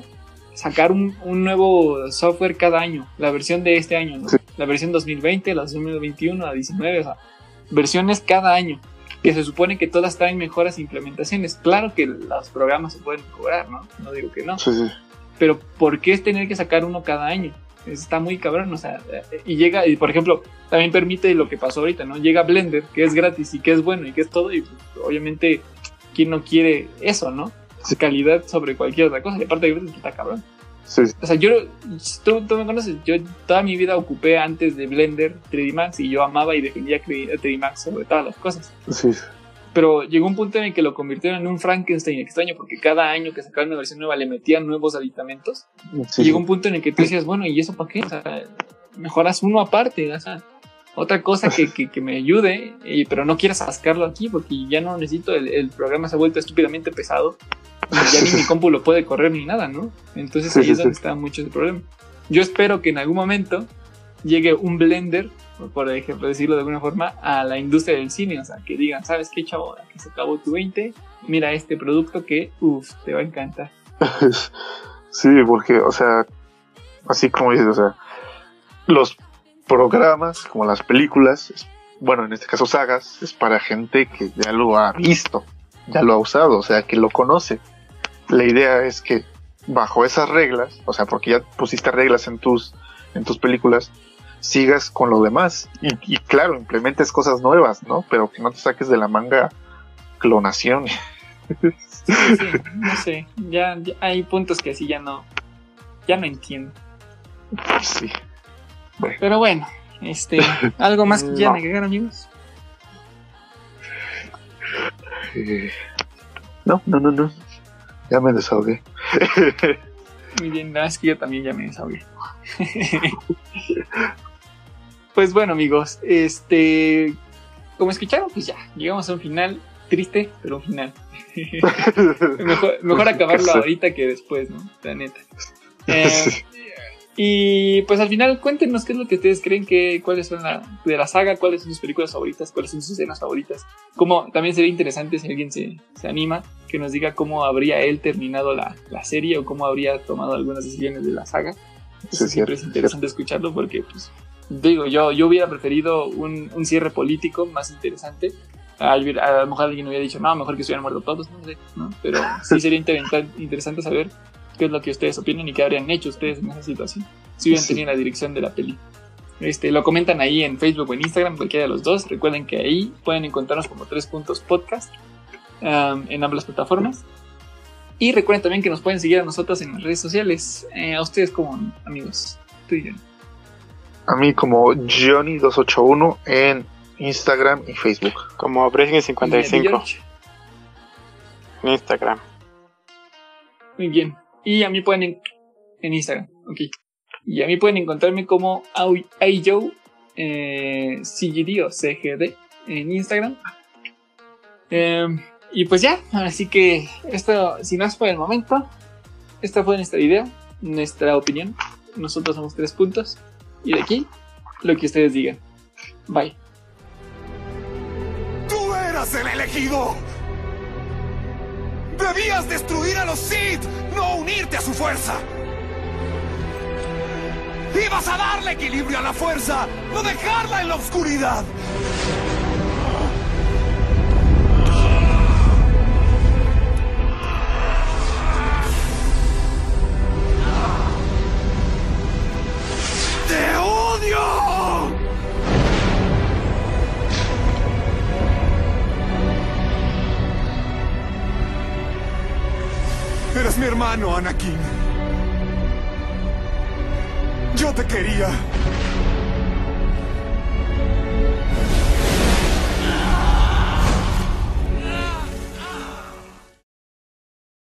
sacar un, un nuevo software cada año, la versión de este año, ¿no? Sí. la versión 2020, la 2021, la 19, o sea, versiones cada año, que se supone que todas traen mejoras e implementaciones. Claro que los programas se pueden mejorar, ¿no? No digo que no Sí, sí. pero ¿por qué es tener que sacar uno cada año? Está muy cabrón, o sea, y llega, y por ejemplo, también permite lo que pasó ahorita, ¿no? Llega Blender, que es gratis y que es bueno y que es todo, y pues, obviamente, ¿quién no quiere eso, no? Calidad sobre cualquier otra cosa, y aparte de gratis, está cabrón. Sí, sí. O sea, yo, tú, tú me conoces, yo toda mi vida ocupé antes de Blender 3D Max y yo amaba y defendía 3D Max sobre todas las cosas. sí. Pero llegó un punto en el que lo convirtieron en un Frankenstein extraño, porque cada año que sacaban una versión nueva le metían nuevos aditamentos. Sí, Y llegó un punto en el que tú decías, bueno, ¿y eso para qué? O sea, mejoras uno aparte, o sea, otra cosa que, que, que me ayude, y- pero no quieras sacarlo aquí porque ya no necesito, el, el programa se ha vuelto estúpidamente pesado, y ya ni mi compu lo puede correr ni nada, ¿no? Entonces ahí es donde está mucho el problema. Yo espero que en algún momento llegue un blender, por ejemplo decirlo de alguna forma, a la industria del cine, o sea, que digan, ¿sabes qué, chavo? Aquí se acabó tu 20, mira este producto que, uff, te va a encantar. Sí, porque, o sea, así como dices, o sea, los programas, como las películas, es- bueno, en este caso sagas, es para gente que ya lo ha visto, ya lo ha usado, o sea, que lo conoce. La idea es que bajo esas reglas, o sea, porque ya pusiste reglas en tus, en tus películas, sigas con lo demás. Y, y claro, implementes cosas nuevas, ¿no? Pero que no te saques de la manga clonación. Sí, no sé, ya, ya hay puntos que así ya no, ya no entiendo. sí. Pero bueno, este, algo más que quieran No. agregar, amigos. Eh, no, no, no, no. Ya me desahogué. Muy bien, verdad es que yo también ya me desahogué. pues bueno, amigos, este, como escucharon, pues ya, llegamos a un final triste, pero un final. mejor mejor acabarlo ahorita que después, ¿no? La neta. Eh, Y pues al final cuéntenos qué es lo que ustedes creen que cuáles son la, de la saga, cuáles son sus películas favoritas, cuáles son sus escenas favoritas. Como también sería interesante si alguien se, se anima que nos diga cómo habría él terminado la, la serie o cómo habría tomado algunas decisiones de la saga. Eso Sí, siempre cierto, es interesante escucharlo porque pues digo yo yo hubiera preferido un, un cierre político más interesante. A, a lo mejor alguien hubiera dicho, no, mejor que se hubieran muerto todos, no sé, ¿no? Pero sí sería inter- interesante saber qué es lo que ustedes opinan y qué habrían hecho ustedes en esa situación si hubieran Sí. tenido la dirección de la peli. Este, lo comentan ahí en Facebook o en Instagram, cualquiera de los dos. Recuerden que ahí pueden encontrarnos como tres puntos podcast um, en ambas plataformas. Y recuerden también que nos pueden seguir a nosotros en las redes sociales. Eh, a ustedes como amigos. Tú y yo. A mí como Johnny281 en Instagram y Facebook. Como Breaking Y a ti, 55 George. en Instagram. Muy bien. Y a mí pueden en, en Instagram. Ok. Y a mí pueden encontrarme como Aiyo eh, CGD o CGD en Instagram. Eh, y pues ya, así que esto, si no es por el momento, esta fue nuestra idea, nuestra opinión. Nosotros somos tres puntos. Y de aquí, lo que ustedes digan. Bye. ¡Tú eras el elegido! ¡Debías destruir a los Sith, no unirte a su fuerza! ¡Ibas a darle equilibrio a la fuerza, no dejarla en la oscuridad! ¡Te odio! Eras mi hermano, Anakin. Yo te quería.